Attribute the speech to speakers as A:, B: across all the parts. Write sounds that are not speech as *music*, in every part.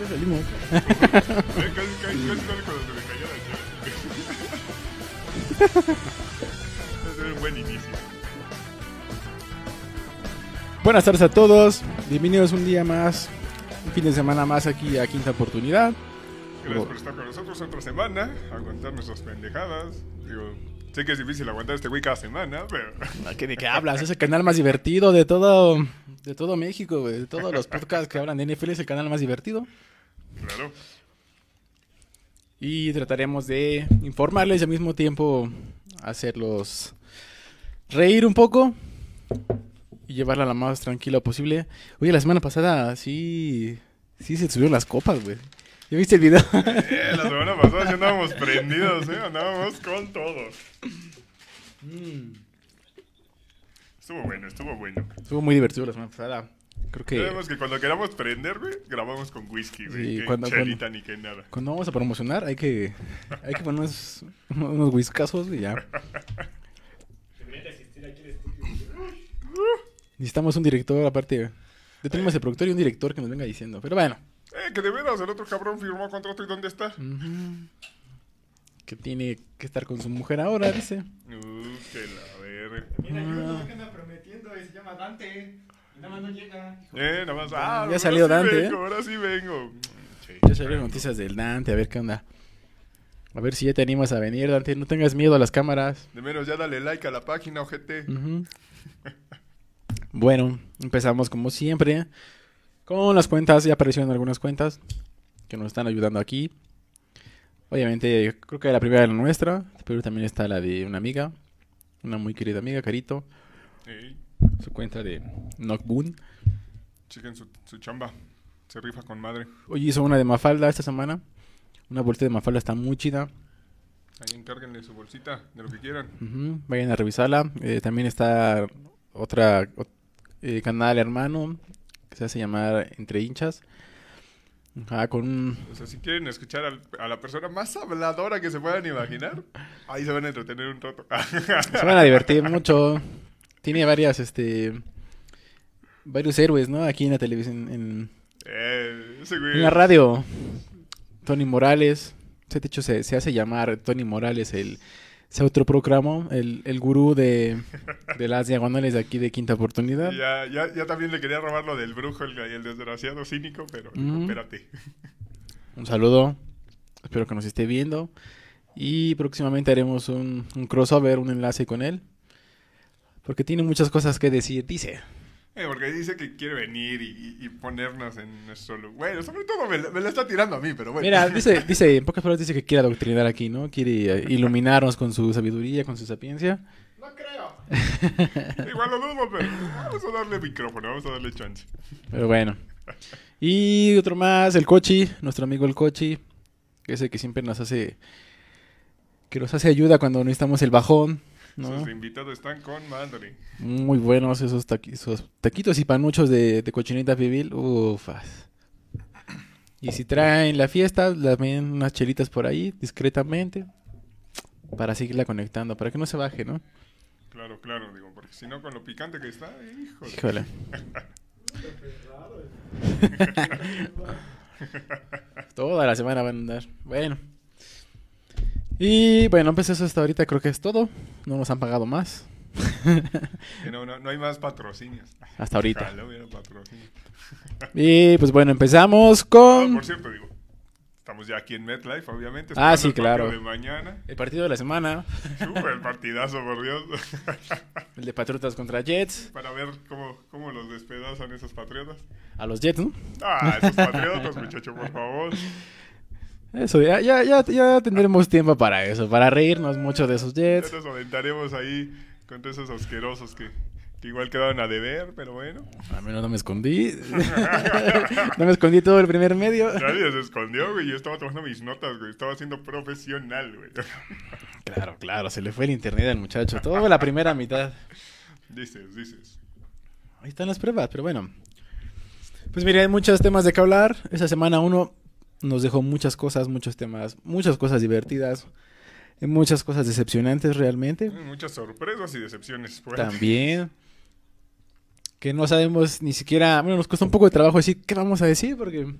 A: Ya salimos.
B: Casi, casi, casi, casi cuando se me cayó la chava. Ese es un buen inicio.
A: Buenas tardes a todos. Bienvenidos un día más, un fin de semana más aquí a Quinta Oportunidad.
B: Gracias por estar con nosotros otra semana, aguantar nuestras pendejadas. Digo, sé que es difícil aguantar este güey cada semana, pero
A: ¿Qué, ¿De qué hablas? Es el canal más divertido de todo, de todo México, güey. De todos los podcasts que hablan de NFL es el canal más divertido.
B: Claro.
A: Y trataremos de informarles y al mismo tiempo hacerlos reír un poco y llevarla la más tranquila posible. Oye, la semana pasada sí, sí se subieron las copas, güey. ¿Ya viste el video? *laughs*
B: Eh, la semana pasada sí andábamos prendidos, ¿eh? Andábamos con todo. Estuvo bueno, estuvo bueno.
A: Estuvo muy divertido la semana pasada. Creo que
B: Sabemos que cuando queramos prender, güey, grabamos con whisky, güey.
A: Sí,
B: que
A: cuando-
B: chelita ni que nada.
A: cuando vamos a promocionar hay que, hay que ponernos unos, unos whiskazos y ya. Necesitamos un director aparte. Ya tenemos el productor y un director que nos venga diciendo. Pero bueno.
B: Eh, que de veras, el otro cabrón firmó contrato y ¿dónde está?
A: Que tiene que estar con su mujer ahora, dice.
B: Uh, que la verga.
C: Mira, yo no sé qué anda prometiendo y se llama Dante. Nada más no llega.
B: Eh, nada más. Ah,
A: Ya salió
B: sí
A: Dante,
B: vengo,
A: ¿eh?
B: Ahora sí vengo. Sí,
A: Ya salieron noticias del Dante, a ver qué onda. A ver si ya te animas a venir, Dante. No tengas miedo a las cámaras.
B: De menos ya dale like a la página, ojete.
A: Ujú. Bueno, empezamos como siempre con las cuentas. Ya aparecieron algunas cuentas que nos están ayudando aquí. Obviamente, creo que la primera es la nuestra, pero también está la de una amiga, una muy querida amiga, Carito,
B: Ey,
A: su cuenta de Knockboon.
B: chequen su, su chamba. Se rifa con madre.
A: Hoy hizo una de Mafalda esta semana. Una bolsita de Mafalda está muy chida.
B: Ahí encárguenle su bolsita de lo que quieran.
A: Ujú, Vayan a revisarla. Eh, también está otra ot- eh, canal hermano que se hace llamar Entre Hinchas. Ajá, con un-
B: O sea, si quieren escuchar al- a la persona más habladora que se puedan imaginar, ahí se van a entretener un rato.
A: se van a divertir *laughs* mucho. Tiene varias, este, varios héroes, ¿no? Aquí en la televisión, en,
B: eh, ese güey.
A: en la radio. Tony Morales. De hecho, se, se hace llamar Tony Morales el se autoproclamó el, el gurú de, de las diagonales de aquí de Quinta Oportunidad. *laughs*
B: Ya, ya, ya también le quería robar lo del brujo el, y el desgraciado cínico, pero
A: Ujú.
B: espérate.
A: Un saludo. Espero que nos esté viendo. Y próximamente haremos un, un crossover, un enlace con él. Porque tiene muchas cosas que decir. Dice.
B: Eh, porque dice que quiere venir y, y- ponernos en nuestro lugar. Bueno, sobre todo me, la está tirando a mí, pero bueno.
A: Mira, *laughs* dice, dice, en pocas palabras dice que quiere adoctrinar aquí, ¿no? Quiere eh, iluminarnos con su sabiduría, con su sapiencia.
C: No creo. *laughs*
B: Igual lo dudo, pero vamos a darle micrófono, vamos a darle chance.
A: Pero bueno. Y otro más, el Cochi, nuestro amigo el Cochi. Que es el que siempre nos hace. Que nos hace ayuda cuando necesitamos el bajón. ¿No?
B: Sus invitados están con madre.
A: Muy buenos esos, taqui- esos taquitos y panuchos de, de cochinita pibil. Ufas. Y si traen la fiesta, también unas chelitas por ahí, discretamente. Para seguirla conectando, para que no se baje, ¿no?
B: Claro, claro, digo, porque si no con lo picante que está, híjole.
A: Híjole. *laughs* Toda la semana van a andar. Bueno. Y bueno, pues eso hasta ahorita creo que es todo. No nos han pagado más.
B: No, no, no hay más patrocinios.
A: Hasta ahorita.
B: Ojalá hubiera patrocinio.
A: Y pues bueno, empezamos
B: Ah,
A: con
B: por cierto, digo, estamos ya aquí en MetLife, obviamente.
A: Ah, sí,
B: el partido
A: claro.
B: de mañana.
A: el partido de la semana.
B: Súper partidazo, por Dios. *laughs*
A: El de Patriotas contra Jets.
B: Para ver cómo, cómo los despedazan esos patriotas.
A: A los Jets, ¿no?
B: Ah, esos patriotas, muchacho, por favor. *laughs*
A: Eso, ya, ya, ya, ya tendremos tiempo para eso, para reírnos mucho de esos
B: Ya
A: Jets.
B: nos aventaremos ahí contra esos asquerosos que, que igual quedaron a deber, pero bueno.
A: A menos no me escondí. *laughs* no me escondí todo el primer medio.
B: Nadie se escondió, güey. Yo estaba tomando mis notas, güey. Estaba siendo profesional, güey. *laughs*
A: Claro, claro, se le fue el internet al muchacho. Todo la primera mitad.
B: dices, dices.
A: Ahí están las pruebas, pero bueno. Pues mire, hay muchos temas de que hablar. Esa semana uno nos dejó muchas cosas, muchos temas, muchas cosas divertidas, muchas cosas decepcionantes realmente.
B: Muchas sorpresas y decepciones. pues.
A: También. Que no sabemos ni siquiera. Bueno, nos costó un poco de trabajo decir qué vamos a decir porque.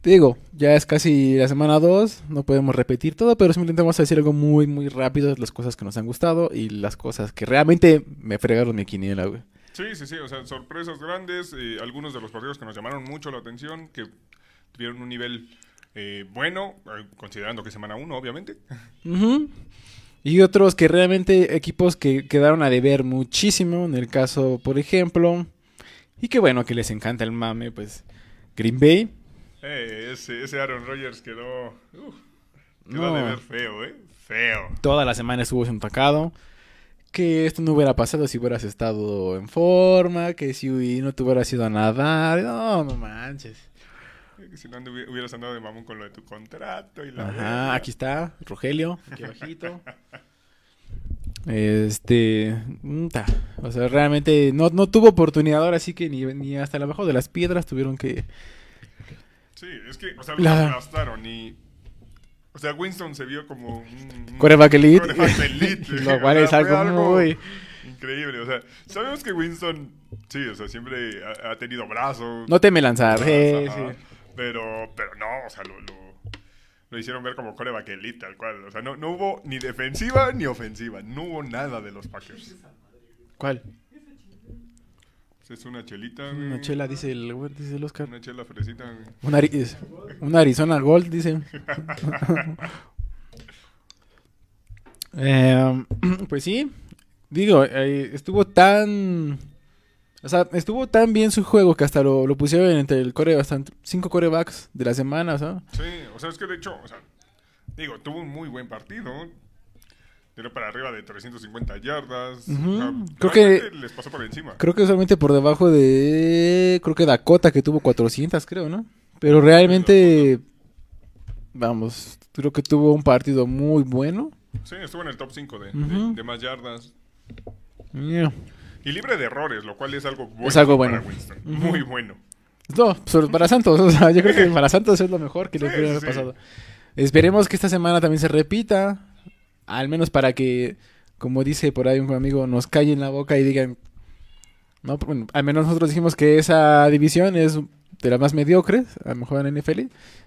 A: te digo, ya es casi la semana 2, no podemos repetir todo, pero simplemente vamos a decir algo muy, muy rápido, las cosas que nos han gustado y las cosas que realmente me fregaron mi quiniela, güey.
B: Sí, sí, sí, o sea, sorpresas grandes, eh, algunos de los partidos que nos llamaron mucho la atención, que tuvieron un nivel eh, bueno, eh, considerando que semana 1, obviamente.
A: Y otros que realmente, equipos que quedaron a deber muchísimo, en el caso, por ejemplo, y que bueno, que les encanta el mame, pues Green Bay.
B: Eh, ese, ese Aaron Rodgers quedó, uf, quedó
A: No.
B: de ver feo, ¿eh? Feo.
A: Toda la semana estuvo siendo atacado. Que esto no hubiera pasado si hubieras estado en forma, que si no te hubieras ido a nadar. No, no manches.
B: Eh, Si no hubieras andado de mamón con lo de tu contrato y la...
A: Ajá, aquí está, Rogelio, aquí abajito. Este, mm, o sea, realmente no, no tuvo oportunidad ahora sí que ni, ni hasta el abajo de las piedras tuvieron que...
B: Sí, es que, o sea, lo
A: La-
B: y... O sea, Winston se vio como un...
A: Coreback elite. *laughs* Lo
B: o
A: cual
B: sea,
A: es algo muy...
B: Increíble, o sea, sabemos que Winston, sí, o sea, siempre ha, ha tenido brazos.
A: No teme lanzar,
B: ajá,
A: sí.
B: Pero, pero no, o sea, lo, lo, lo hicieron ver como coreback elite, tal cual. O sea, no, no hubo ni defensiva ni ofensiva, no hubo nada de los Packers.
A: ¿Cuál?
B: Es una chelita,
A: Una
B: güey.
A: chela, dice el, dice el Oscar.
B: Una chela fresita, güey.
A: Una, Ari- una Arizona Gold, dice. *laughs* *laughs* Eh, pues sí, digo, eh, estuvo tan... O sea, estuvo tan bien su juego que hasta lo, lo pusieron entre el core, hasta entre cinco corebacks de la semana, sea.
B: Sí, o sea, es que de hecho, o sea, digo, tuvo un muy buen partido. Tiró para arriba de 350 yardas.
A: Ujú.
B: o sea,
A: Creo que-
B: les pasó por encima.
A: Creo que solamente por debajo de... Creo que Dakota que tuvo 400, creo, ¿no? Pero realmente... Vamos, creo que tuvo un partido muy bueno.
B: Sí, estuvo en el top 5 de, de más yardas.
A: Yeah.
B: Y libre de errores, lo cual es algo bueno.
A: Es algo
B: para
A: bueno.
B: Winston.
A: Ujú.
B: Muy bueno.
A: No, para Santos, o sea, yo creo que *laughs* para Santos es lo mejor que le puede haber pasado. Esperemos que esta semana también se repita, al menos para que, como dice por ahí un amigo, nos callen la boca y digan, no, bueno, al menos nosotros dijimos que esa división es de las más mediocres, a lo mejor en NFL.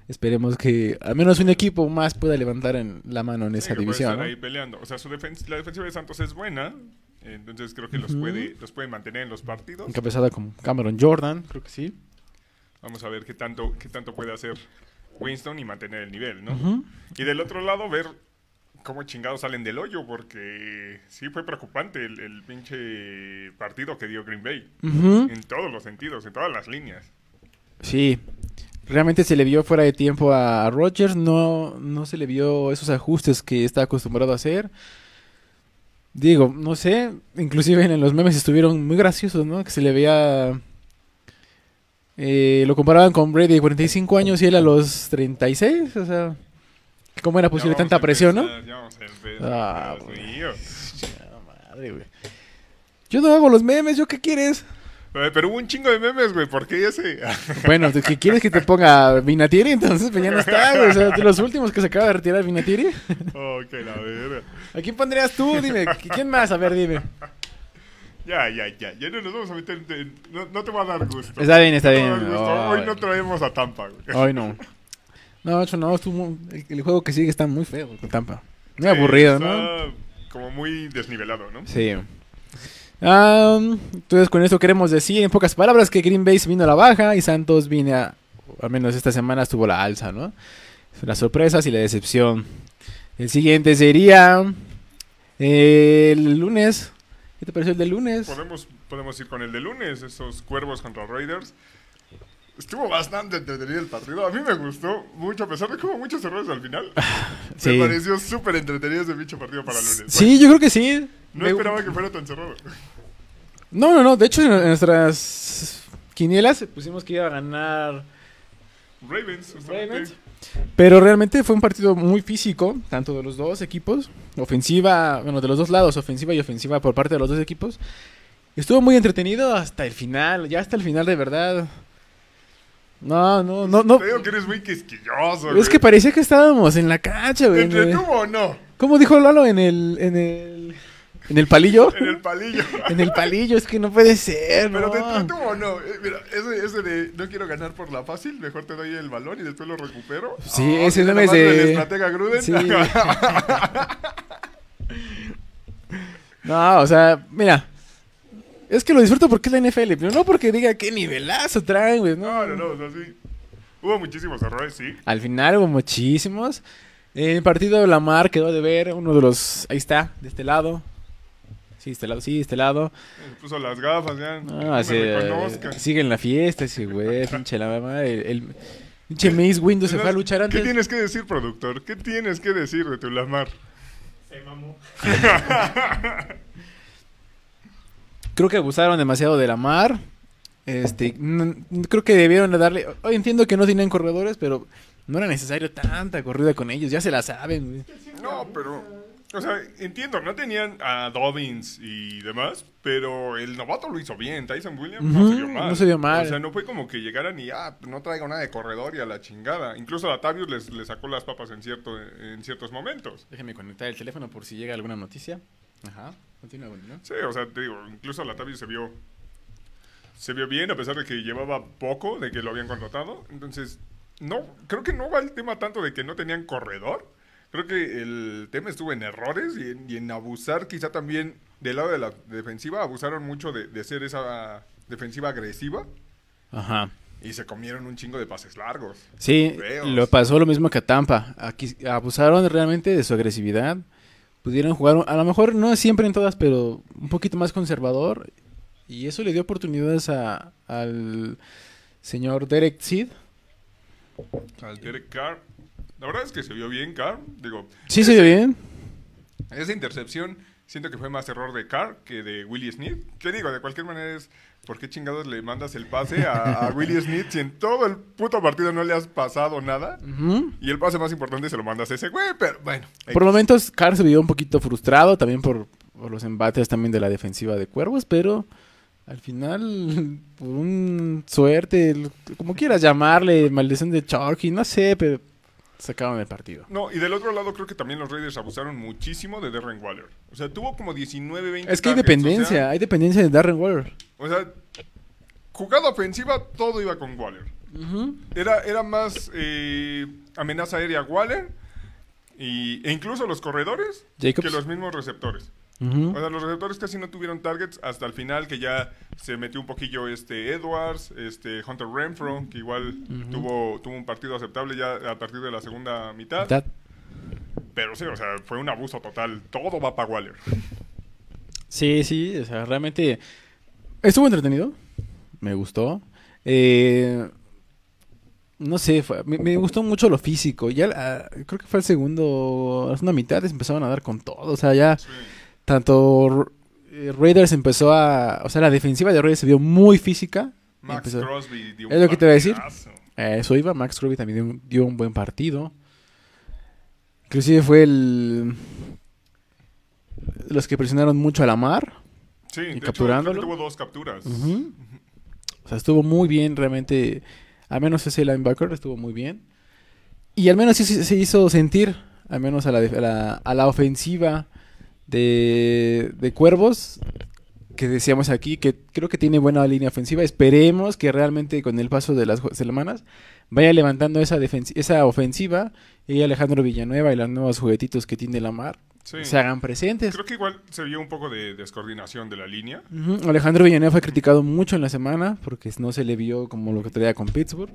A: Esperemos que al menos un equipo más pueda levantar en la mano en esa división. ¿no?
B: ahí peleando. O sea, su defen- la defensiva de Santos es buena. Entonces creo que los,
A: Ujú.
B: puede, los puede mantener en los partidos.
A: Encabezada con Cameron Jordan, creo que sí.
B: Vamos a ver qué tanto, qué tanto puede hacer Winston y mantener el nivel, ¿no? Y del otro lado, ver cómo chingados salen del hoyo, porque sí fue preocupante el, el pinche partido que dio Green Bay. En todos los sentidos, en todas las líneas.
A: Sí, realmente se le vio fuera de tiempo a Rodgers, no, no se le vio esos ajustes que está acostumbrado a hacer. Digo, no sé, inclusive en los memes estuvieron muy graciosos, ¿no? Que se le veía... eh, lo comparaban con Brady de 45 años y él a los 36, o sea... ¿Cómo era posible
B: Ya
A: tanta presión, no?
B: Ya vamos a empezar,
A: Ah, bueno. Madre, güey. Yo no hago los memes, ¿yo qué quieres?
B: Pero hubo un chingo de memes, güey. ¿Por qué ese? *laughs*
A: Bueno, ¿de ¿qué quieres que te ponga Vinatieri? Entonces, pues ya no está, güey. O sea, de los últimos que se acaba de retirar Vinatieri.
B: oh, la verga.
A: ¿A quién pondrías tú? Dime, ¿quién más? A ver, dime.
B: Ya, ya, ya. Ya no nos vamos a meter en... No, no te va a dar gusto.
A: Está bien, está
B: No
A: bien.
B: Hoy no traemos a Tampa, güey.
A: Hoy no. No, hecho, no, estuvo, el, el juego que sigue está muy feo con Tampa. Muy
B: Sí,
A: aburrido,
B: está
A: ¿no?
B: Como muy desnivelado, ¿no?
A: Sí. Entonces, con esto queremos decir, en pocas palabras, que Green Bay se vino a la baja y Santos vino a, al menos esta semana estuvo la alza, ¿no? Las sorpresas y la decepción. El siguiente sería eh, el lunes. ¿Qué te pareció el del lunes?
B: Podemos, podemos ir con el de lunes, esos cuervos contra Raiders. Estuvo bastante entretenido el partido. A mí me gustó mucho, a pesar de que hubo muchos errores al final.
A: Sí.
B: Me pareció súper entretenido ese bicho partido para lunes.
A: Sí, yo creo que sí.
B: No
A: Me-
B: esperaba que fuera tan cerrado.
A: No, no, no. De hecho, en nuestras quinielas pusimos que iba a ganar
B: Ravens, justamente.
A: Ravens. Pero realmente fue un partido muy físico, tanto de los dos equipos. Ofensiva, bueno, de los dos lados, ofensiva y ofensiva por parte de los dos equipos. Estuvo muy entretenido hasta el final, ya hasta el final de verdad. No, no, no, no.
B: Te digo que eres muy quisquilloso,
A: Es que parecía que estábamos en la cancha,
B: ¿Te
A: güey.
B: entretuvo o no?
A: ¿Cómo dijo Lalo en el, en el, ¿En el palillo? *laughs*
B: en el palillo. *laughs*
A: En el palillo, es que no puede ser,
B: Pero te
A: ¿no?
B: entretuvo o no. Eh, mira, ese, ese de no quiero ganar por la fácil, mejor te doy el balón y después lo recupero.
A: Sí,
B: Ah,
A: ese meme es de-
B: estratega Gruden.
A: Sí. *laughs* No, o sea, mira. Es que lo disfruto porque es la NFL, pero no porque diga qué nivelazo traen, güey. No,
B: no, no, no, o sea, sí. Hubo muchísimos errores, sí.
A: Al final hubo muchísimos. En el partido Lamar quedó de ver uno de los... Ahí está, de este lado. Sí, este lado, sí, este lado.
B: Puso las gafas, ya.
A: No,
B: no
A: así, sigue en la fiesta ese güey, *laughs* pinche la mamá. El, el pinche Mace Windows se fue a luchar
B: ¿Qué
A: antes.
B: tienes que decir, productor? ¿Qué tienes que decir de tu Lamar?
C: Se mamó. *laughs*
A: Creo que abusaron demasiado de Lamar. Este, no- creo que debieron de darle... Hoy entiendo que no tienen corredores, pero no era necesario tanta corrida con ellos. Ya se la saben, güey.
B: No, pero. O sea, entiendo, no tenían a Dobbins y demás, pero el novato lo hizo bien. Tyson Williams no se vio mal.
A: no se vio mal.
B: O sea, no fue como que llegaran y, ah, no traigo nada de corredor y a la chingada. Incluso a Tavius les, les sacó las papas en, cierto, en ciertos momentos.
A: Déjame conectar el teléfono por si llega alguna noticia. Ajá, continúa, ¿no?
B: Sí, o sea, te digo, incluso a Latavius se vio. Se vio bien, a pesar de que llevaba poco de que lo habían contratado. Entonces, no, creo que no va el tema tanto de que no tenían corredor. Creo que el tema estuvo en errores y en, y en abusar, quizá también del lado de la defensiva, abusaron mucho de, de ser esa defensiva agresiva
A: Ajá.
B: y se comieron un chingo de pases largos.
A: Sí, lo pasó lo mismo que a Tampa. Aquí abusaron realmente de su agresividad. Pudieron jugar, a lo mejor no siempre en todas, pero un poquito más conservador. Y eso le dio oportunidades a- al señor Derek Seed.
B: Al Derek Carr. La verdad es que se vio bien Carr. Digo,
A: Sí, se vio bien.
B: Esa intercepción siento que fue más error de Carr que de Willie Smith. ¿Qué digo? De cualquier manera es, ¿por qué chingados le mandas el pase a, a *laughs* Willie Smith si en todo el puto partido no le has pasado nada? Y el pase más importante se lo mandas a ese güey, pero bueno.
A: Por momentos, Carr se vio un poquito frustrado también por, por los embates también de la defensiva de Cuervos, pero al final, por un suerte, como quieras llamarle, maldición de Chalky, no sé, pero sacaron el partido.
B: No, y del otro lado creo que también los Raiders abusaron muchísimo de Darren Waller. O sea, tuvo como 19, 20
A: Es que hay dependencia, hay dependencia de Darren Waller.
B: O sea, jugada ofensiva, todo iba con Waller. Era, era más eh, amenaza aérea Waller y, e incluso los corredores
A: Jacobs.
B: que los mismos receptores. O sea, los receptores casi no tuvieron targets hasta el final, que ya se metió un poquillo este Edwards, este Hunter Renfro, que igual tuvo, tuvo un partido aceptable ya a partir de la segunda mitad.
A: Mitad.
B: Pero sí, o sea, fue un abuso total. Todo va para Waller.
A: Sí, sí, o sea, realmente estuvo entretenido, me gustó. Eh, no sé, fue- me, me gustó mucho lo físico. Ya la- creo que fue el segundo, la segunda mitad, les empezaron a dar con todo. O sea, ya
B: Sí.
A: Tanto eh, Raiders empezó a, o sea, la defensiva de Raiders se vio muy física.
B: Max
A: Empezó-
B: Crosby dio
A: Es lo que te iba a decir. eso iba, Max Crosby también dio un, dio un buen partido. Inclusive fue el los que presionaron mucho a la mar.
B: Sí, de hecho,
A: capturándolo.
B: tuvo dos capturas.
A: O sea, estuvo muy bien realmente. Al menos ese linebacker estuvo muy bien. Y al menos sí se, hizo sentir, al menos a la, def- a la, a la ofensiva de, de Cuervos, que decíamos aquí, que creo que tiene buena línea ofensiva. Esperemos que realmente con el paso de las semanas vaya levantando esa, esa ofensiva y Alejandro Villanueva y los nuevos juguetitos que tiene la mar
B: Sí.
A: se hagan presentes.
B: Creo que igual se vio un poco de descoordinación de la línea.
A: Alejandro Villanueva fue criticado mucho en la semana porque no se le vio como lo que traía con Pittsburgh.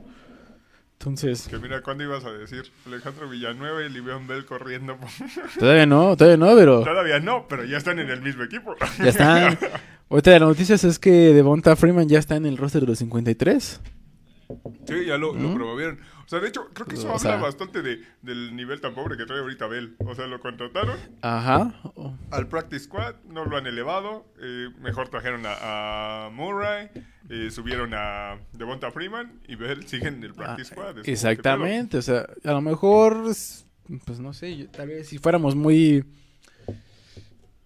A: Entonces,
B: Que mira, ¿cuándo ibas a decir? Alejandro Villanueva y Livian Bell corriendo. *laughs*
A: todavía no, todavía no, pero
B: Todavía no, pero ya están en el mismo equipo.
A: ya están. *laughs* Ahorita de las noticias es que Devonta Freeman ya está en el roster de los 53.
B: Sí, ya lo, lo
A: ¿Mm?
B: promovieron. O sea, de hecho, creo que eso
A: O
B: habla
A: sea-
B: bastante de, del nivel tan pobre que trae ahorita Bell. O sea, lo contrataron
A: Ajá. Oh,
B: al Practice Squad, no lo han elevado. eh, mejor trajeron a, a Murray, eh, subieron a Devonta Freeman y Bell sigue en el Practice
A: ah,
B: Squad. Es como, ¿qué
A: exactamente, o sea, a lo mejor, pues no sé, yo- tal vez si fuéramos muy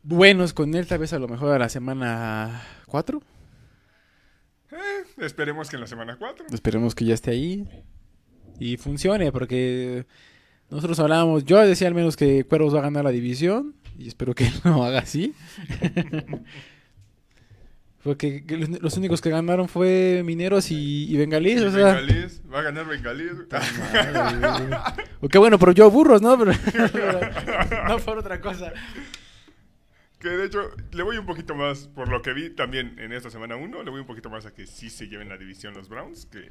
A: buenos con él, tal vez a lo mejor a la semana 4.
B: pedo? Eh, esperemos que en la semana 4.
A: Esperemos que ya esté ahí y funcione, porque nosotros hablábamos, yo decía al menos que Cuervos va a ganar la división Y espero que *laughs* no haga así. *laughs* Porque que los, únicos que ganaron fue Mineros y, y Bengalís,
B: Y
A: o sea.
B: Bengalís, va a ganar Bengalís.
A: O qué bueno, pero yo burros, ¿no? *laughs* Pero- no por otra cosa.
B: Que de hecho, le voy un poquito más, por lo que vi también en esta semana 1, le voy un poquito más a que sí se lleven la división los Browns. Que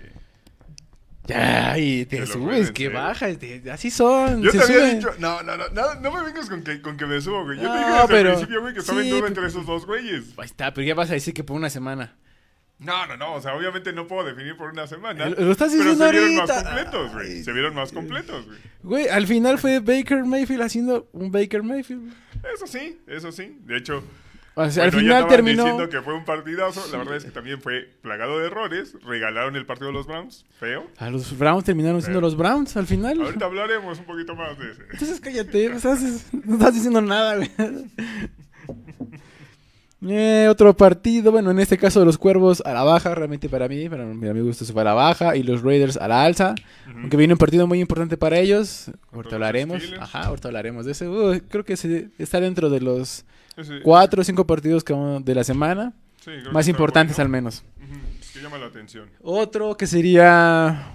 A: Ya, y te
B: Te
A: subes, que bajas, te- así son.
B: yo te había
A: suben.
B: dicho, no, no, no, no, no me vengas con que, con que me subo, güey. Yo te dije desde
A: pero-
B: el principio, güey, que estaba en duda entre esos dos güeyes.
A: Ahí está, pero ya vas a decir que por una semana.
B: No, no, no, o sea, obviamente no puedo definir por una semana.
A: Lo- estás
B: pero
A: diciendo
B: se vieron
A: ahorita.
B: más completos, güey. Se vieron más completos, güey.
A: Güey, al final fue Baker Mayfield haciendo un Baker Mayfield.
B: Eso sí, eso sí. De hecho,
A: O sea, al
B: bueno,
A: final terminó.
B: diciendo que fue un partidazo. La verdad es que también fue plagado de errores. Regalaron el partido de los Browns. Feo.
A: A los Browns terminaron siendo los Browns al final.
B: Ahorita hablaremos un poquito más de ese.
A: Entonces cállate, no estás, no estás diciendo nada, güey. *laughs* Eh, otro partido, bueno, en este caso los Cuervos a la baja, realmente para mí, para mi amigo gusto se fue a la baja, y los Raiders a la alza, aunque viene un partido muy importante para ellos, ahorita hablaremos, ajá, ahorita hablaremos de ese, creo que se- está dentro de los Cuatro o cinco partidos de la semana,
B: sí,
A: más importantes al menos.
B: Ujú, Que llama la atención.
A: Otro que sería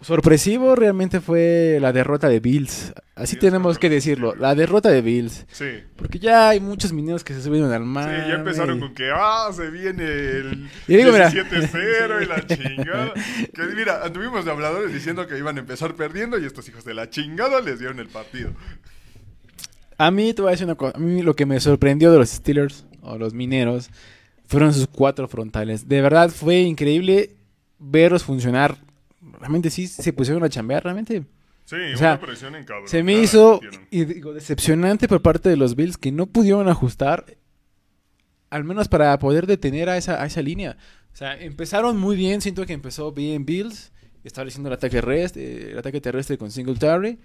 A: sorpresivo realmente fue la derrota de Bills, así tenemos que decirlo, la derrota de Bills.
B: Sí.
A: Porque ya hay muchos mineros que se subieron al
B: Sí,
A: mar.
B: ya empezaron con que, ah, se viene el *laughs*
A: Y digo, mira.
B: 17-0 y la *laughs* chingada. Que mira, anduvimos de habladores diciendo que iban a empezar perdiendo y estos hijos de la chingada les dieron el partido.
A: A mí te voy a decir una cosa. A mí lo que me sorprendió de los Steelers o los mineros fueron sus cuatro frontales. De verdad fue increíble verlos funcionar. Realmente sí se pusieron a chambear, realmente.
B: Sí,
A: O sea,
B: una presión en cabrón.
A: Se me hizo y digo, decepcionante por parte de los Bills que no pudieron ajustar, al menos para poder detener a esa, a esa línea. O sea, empezaron muy bien, siento que empezó bien Bills, estableciendo el ataque, rest, eh, el ataque terrestre con Singletary,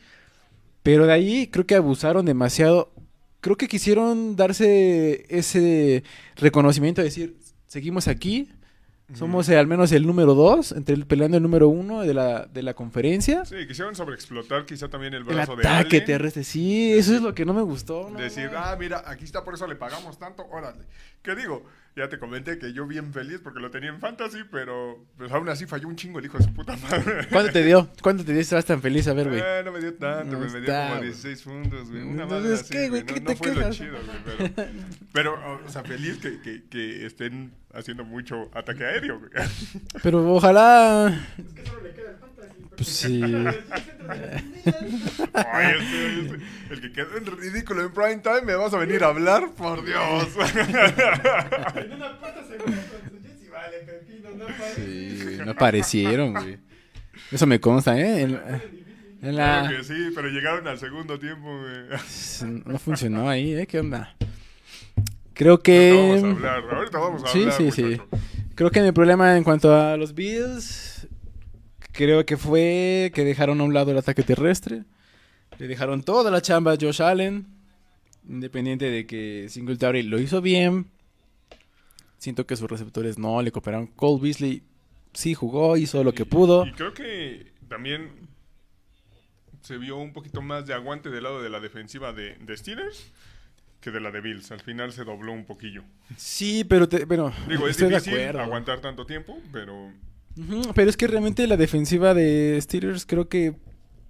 A: pero de ahí creo que abusaron demasiado. Creo que quisieron darse ese reconocimiento de decir, seguimos aquí, somos eh, al menos el número dos, entre el, peleando el número uno de la, de la conferencia.
B: Sí, quisieron sobreexplotar quizá también el
A: El
B: brazo de
A: ataque
B: Allen.
A: terrestre, sí, eso es lo que no me gustó. no,
B: Decir, ah, mira, aquí está, por eso le pagamos tanto, órale. ¿Qué digo? Ya te comenté que yo bien feliz porque lo tenía en fantasy, pero pues aún así falló un chingo el hijo de su puta madre.
A: ¿Cuánto te dio? ¿Cuánto te dio? Estabas tan feliz, a ver, güey.
B: Eh, no me dio tanto,
A: No
B: güey, me dio como
A: güey.
B: 16 puntos, güey. Una
A: Entonces,
B: madre así,
A: ¿qué, güey?
B: No,
A: ¿Qué
B: no
A: te
B: fue lo chido, güey, pero... Pero, o sea, feliz que, que, que estén haciendo mucho ataque aéreo, güey.
A: Pero ojalá.
C: Es que solo le queda el
A: Pues sí.
C: el.
B: Ay, este, este, que quedó en ridículo en prime time, ¿me vas a venir a hablar? Por Dios.
C: En una puerta segura con su vale, pepino, no.
A: Sí, no aparecieron, güey. Eso me consta, ¿eh? En, en
B: Claro
A: la.
B: que sí, pero llegaron al segundo tiempo, güey.
A: No funcionó ahí, ¿eh? ¿Qué onda? Creo
B: Ahorita
A: que.
B: vamos a hablar, ahorita vamos a
A: Sí,
B: hablar,
A: sí, sí.
B: muchacho.
A: Creo que mi problema en cuanto a los Bills, creo que fue que dejaron a un lado el ataque terrestre. Le dejaron toda la chamba a Josh Allen. Independiente de que Singletary lo hizo bien. Siento que sus receptores no le cooperaron. Cole Beasley sí jugó, hizo lo que pudo.
B: Y creo que también se vio un poquito más de aguante del lado de la defensiva de, de Steelers que de la de Bills. Al final se dobló un poquillo.
A: Sí, pero te- bueno,
B: Digo, es difícil aguantar tanto tiempo, pero
A: Pero es que realmente la defensiva de Steelers creo que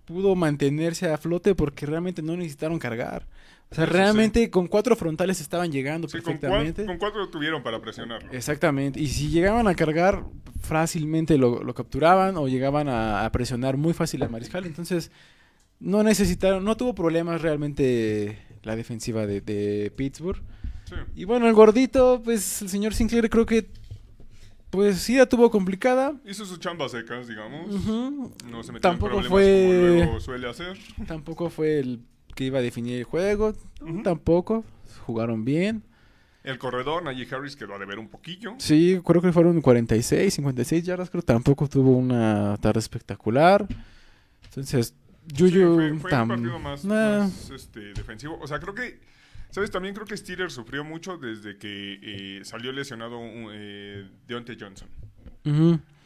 A: pudo mantenerse a flote porque realmente no necesitaron cargar. O sea,
B: Eso sí.
A: realmente con cuatro frontales estaban llegando
B: sí, con, cua-
A: perfectamente.
B: con cuatro tuvieron para presionarlo.
A: Exactamente. Y si llegaban a cargar, fácilmente lo, lo capturaban o llegaban a, a presionar muy fácil al mariscal. Entonces, no necesitaron, no tuvo problemas realmente la defensiva de, de Pittsburgh.
B: Sí.
A: Y bueno, el gordito, pues el señor Sinclair creo que, pues sí la tuvo complicada.
B: Hizo sus chambas secas, digamos. No se metió
A: Tampoco
B: en problemas
A: fue-
B: como luego suele hacer.
A: Tampoco fue el que iba a definir el juego. Tampoco. Jugaron bien.
B: El corredor, Najee Harris, quedó a deber un poquillo.
A: Sí, creo que fueron 46, 56 yardas. Creo tampoco tuvo una tarde espectacular. Entonces, Juju.
B: Sí, fue, fue
A: tam-
B: un partido más,
A: nah.
B: más, este, defensivo. O sea, creo que, ¿sabes? También creo que Steelers sufrió mucho desde que eh, salió lesionado un, eh, Deontay Johnson.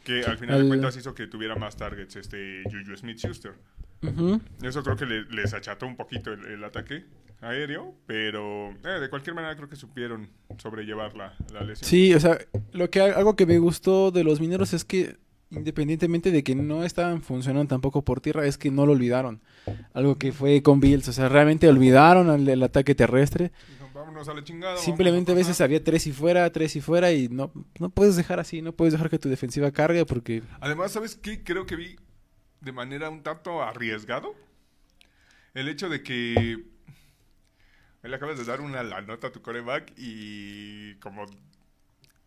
B: Que al final de cuentas hizo que tuviera más targets este Juju Smith-Schuster.
A: Ujú.
B: Eso creo que le- les acható un poquito el, el ataque aéreo, pero eh, de cualquier manera creo que supieron sobrellevar la, la lesión.
A: Sí, o sea, lo que algo que me gustó de los mineros es que independientemente de que no estaban funcionando tampoco por tierra, es que no lo olvidaron. Algo que fue con Bills, o sea, realmente olvidaron el, el ataque terrestre.
B: Vámonos a la chingada.
A: Simplemente a veces había tres y fuera, tres y fuera y no, no puedes dejar así, no puedes dejar que tu defensiva cargue porque...
B: Además, ¿sabes qué? Creo que vi de manera un tanto arriesgado el hecho de que le acabas de dar una la nota a tu coreback y como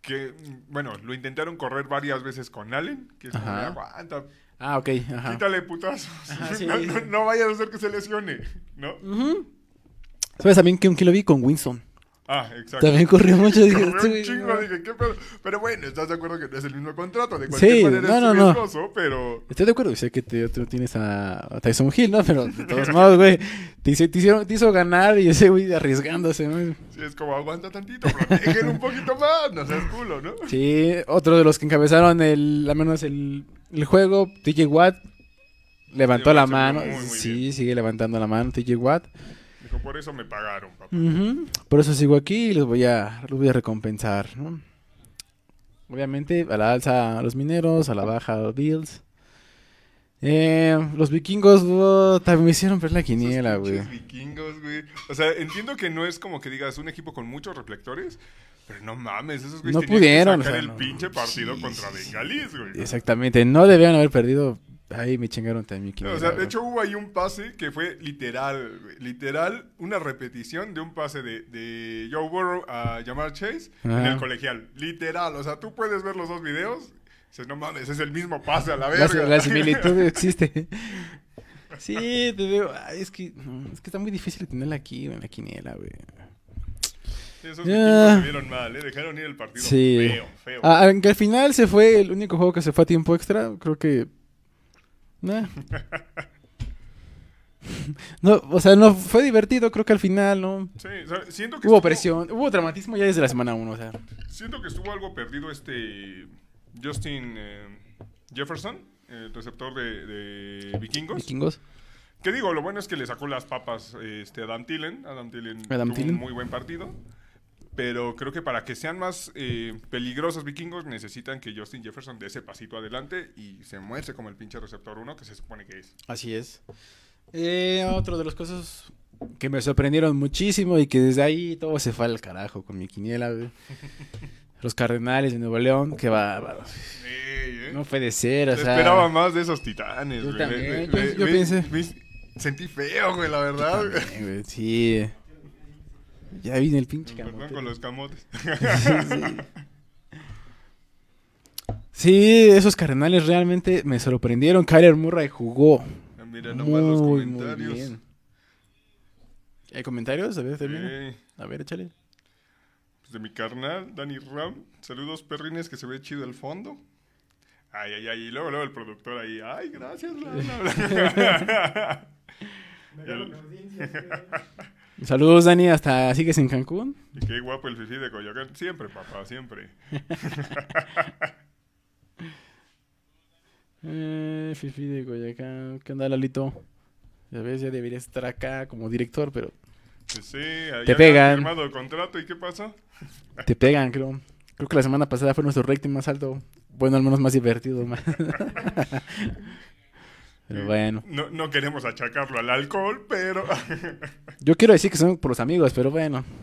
B: que, bueno, lo intentaron correr varias veces con Allen, que es como, aguanta,
A: Ah, ok, ajá.
B: quítale putazos.
A: Ajá, *laughs* sí.
B: no, no, no vayas a hacer que se lesione, ¿no?
A: ¿Sabes también que, que lo vi con Winston?
B: Ah, exacto.
A: También corrió mucho. Dije,
B: Corrió
A: "Este
B: un chingo,
A: no".
B: dije, ¿qué pedo? Pero bueno, ¿estás de acuerdo que no es el mismo contrato? De cualquier
A: Sí,
B: manera
A: no,
B: es
A: no, no.
B: riesgoso, pero...
A: Estoy de acuerdo, sé que te, tú tienes a, a Tyson Hill, ¿no? Pero de todos modos, güey, te, hice- te hicieron- te hizo ganar y ese güey arriesgándose, ¿no?
B: Sí, es como aguanta tantito, protegen un poquito más, no seas culo, ¿no?
A: Sí, otro de los que encabezaron el, al menos el, el juego, TJ Watt, levantó
B: Sí,
A: la mano.
B: muy, muy
A: sí,
B: bien.
A: sigue levantando la mano TJ Watt.
B: Por eso me pagaron, papá.
A: Por eso sigo aquí y los voy a, los voy a recompensar, ¿no? Obviamente, a la alza a los mineros, a la baja a los Bills. Eh, los vikingos oh, también me hicieron ver la quiniela, güey.
B: pinches vikingos, güey. O sea, entiendo que no es como que digas un equipo con muchos reflectores, pero no mames, esos güeyes
A: No pudieron,
B: que sacar
A: o sea,
B: el
A: no.
B: pinche partido
A: Sí,
B: contra
A: sí.
B: Bengalís, güey.
A: Exactamente, no debían haber perdido. Ahí me chingaron también.
B: O sea, de hecho hubo ahí un pase que fue literal, literal, una repetición de un pase de, de Joe Burrow a Jamar Chase en el colegial. Literal, o sea, tú puedes ver los dos videos. Dices, no mames, es el mismo pase a la verga.
A: la similitud *laughs* existe. *laughs* Sí, te digo, ay, es que, no, es que está muy difícil tenerla aquí, en la quiniela, güey.
B: Esos se vieron mal, ¿eh? Dejaron ir el partido
A: Sí.
B: feo, feo.
A: Ah, aunque al final se fue el único juego que se fue a tiempo extra, creo que. Nah. *laughs* No, o sea, no fue divertido, creo que al final, ¿no?
B: Sí, o sea, siento que
A: Hubo
B: estuvo-
A: presión, hubo dramatismo ya desde la semana 1, o sea.
B: Siento que estuvo algo perdido este Justin eh, Jefferson, el receptor de, de vikingos.
A: Vikingos.
B: Que digo, lo bueno es que le sacó las papas este, a Adam Tillen. Adam Tillen
A: Adam
B: tuvo
A: Thielen.
B: un muy buen partido. Pero creo que para que sean más eh, peligrosos vikingos necesitan que Justin Jefferson dé ese pasito adelante y se muestre como el pinche receptor 1 que se supone que es.
A: Así es. Eh, otro de las cosas que me sorprendieron muchísimo y que desde ahí todo se fue al carajo con mi quiniela, güey. *laughs* Los Cardenales de Nuevo León, qué bárbaros.
B: Ey, ¿eh?
A: No puede ser, o
B: Se
A: sea.
B: esperaba más de esos titanes.
A: Yo
B: güey.
A: también, yo-
B: me-
A: yo
B: me-
A: pensé.
B: me- sentí feo, güey, la verdad. güey,
A: Sí. Ya vine el pinche
B: Perdón
A: camote.
B: con los camotes. *laughs*
A: Sí, esos cardenales realmente me sorprendieron. Kyler Murray jugó
B: Mira nomás los
A: muy, muy
B: comentarios.
A: bien. ¿Hay comentarios? A ver, A ver, échale.
B: pues de mi carnal, Danny Ram. Saludos, perrines, que se ve chido el fondo. Ay, ay, ay. Y luego, luego el productor ahí. Ay, gracias,
C: gano *laughs* *laughs* la audiencia, güey.
A: Saludos, Dani. Hasta sigues en Cancún.
B: y qué guapo el fifi de Coyoacán. Siempre, papá, siempre. *laughs*
A: Eh, Fifi de Coyacán. ¿Qué onda, Lalito? Ya ves, ya debería estar acá como director, pero
B: sí, allá
A: Te pegan.
B: firmado el contrato. ¿Y qué pasó?
A: te pegan, creo. Creo que la semana pasada fue nuestro rating más alto. Bueno, al menos más divertido. más. *laughs* pero bueno.
B: No, no queremos achacarlo al alcohol, pero... *laughs*
A: Yo quiero decir que son por los amigos, pero bueno. *laughs*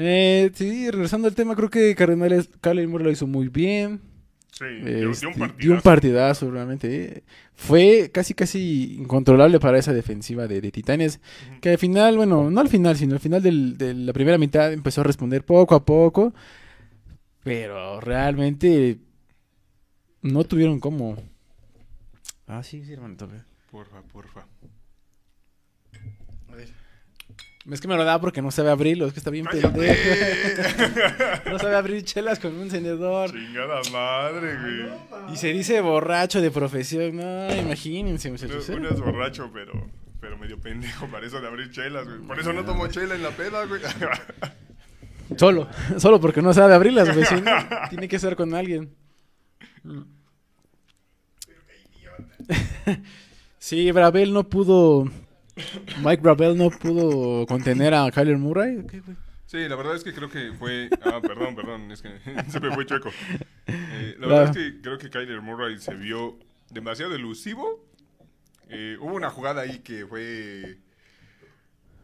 A: Eh, sí, regresando al tema, creo que Cardenales, Kyler Murray lo hizo muy bien.
B: sí, dio,
A: Este,
B: dio un
A: dio
B: partidazo.
A: un partidazo, realmente. eh. Fue casi, casi incontrolable para esa defensiva de, de Titanes. Que al final, bueno, no al final, sino al final del- de la primera mitad empezó a responder poco a poco. Pero realmente no tuvieron cómo. Ah, sí, sí, hermano. toca.
B: Porfa, porfa.
A: Es que me lo da porque no sabe abrirlo, es que está bien pendejo. *laughs* No sabe abrir chelas con un encendedor.
B: Chingada madre, güey.
A: Y se dice borracho de profesión. No, imagínense, muchachos.
B: uno es borracho, pero, pero medio pendejo para eso de abrir chelas, güey. Por eso no tomo chela en la peda, güey.
A: Solo, solo porque no sabe abrirlas, güey. si no, *laughs* tiene que ser con alguien. *laughs* Sí, Bravel no pudo. Mike Bravel no pudo contener a Kyler Murray. ¿Qué, güey?
B: Sí, la verdad es que creo que fue. Ah, perdón, perdón, es que *laughs* se me fue chueco. Eh, la
A: Claro.
B: verdad es que creo que Kyler Murray se vio demasiado elusivo. Eh, hubo una jugada ahí que fue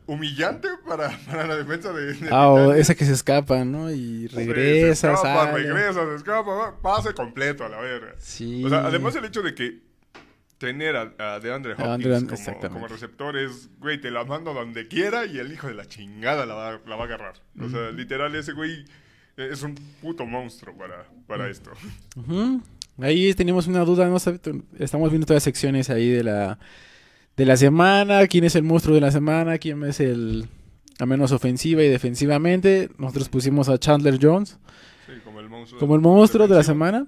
B: humillante para, *laughs* para la defensa de. de
A: Ah, o esa que se escapa, ¿no? Y
B: Sí,
A: regresa,
B: se escapa,
A: sale.
B: regresa, se escapa, pase completo a la verga.
A: Sí.
B: O sea, además el hecho de que tener a, a DeAndre Hopkins
A: A Andre-
B: como, como receptor es, güey, te la mando donde quiera y el hijo de la chingada la va, la va a agarrar. O sea, literal, ese güey es un puto monstruo para, para esto.
A: Ahí tenemos una duda, no estamos viendo todas las secciones ahí de la de la semana, quién es el monstruo de la semana, quién es el a menos ofensiva y defensivamente. Nosotros pusimos a Chandler Jones
B: Sí, como el monstruo.
A: como el monstruo de la semana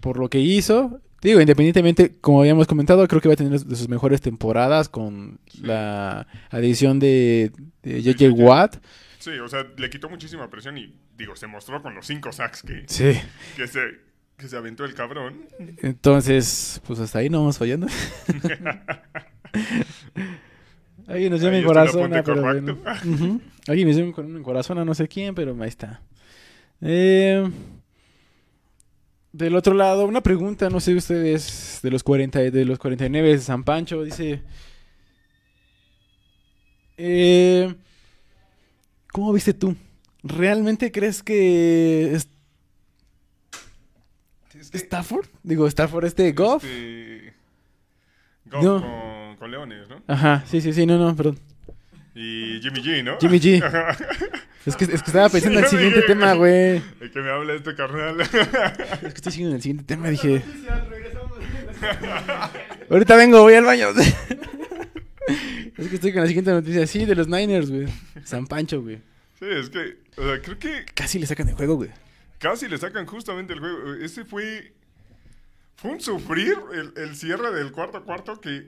A: por lo que hizo. Digo, independientemente, como habíamos comentado, creo que va a tener de sus mejores temporadas con
B: Sí.
A: la adición de, JJ. Watt.
B: Sí, o sea, le quitó muchísima presión y, digo, se mostró con los cinco sacks que,
A: Sí.
B: que, se, que se aventó el cabrón.
A: Entonces, pues hasta ahí *laughs* no vamos fallando. Nos
B: Ahí
A: en
B: está el
A: corazón, pero bueno. Alguien nos llama con en corazón a no sé quién, pero ahí está. Eh, del otro lado, una pregunta, no sé ustedes, de los 40, de los 49 de San Pancho, dice... Eh, ¿Cómo viste tú? ¿Realmente crees que es-
B: Es que,
A: Stafford? Digo, Stafford, este Goff.
B: este, Goff
A: No.
B: con, con Leones, ¿no?
A: Ajá, sí, sí, sí, no, no, perdón.
B: Y Jimmy G, ¿no?
A: Jimmy G. *laughs* Es que, es que estaba pensando en el siguiente tema, güey. *laughs*
B: ¿De qué me habla este carnal?
A: Es que estoy siguiendo el siguiente tema, dije. Ahorita vengo, voy al baño. *laughs* es que estoy con la siguiente noticia. Sí, de los Niners, güey. San Pancho, güey.
B: sí, es que, o sea, creo que
A: Casi le sacan el juego, güey.
B: casi le sacan justamente el juego. Ese fue. Fue un sufrir el, el cierre del cuarto cuarto que.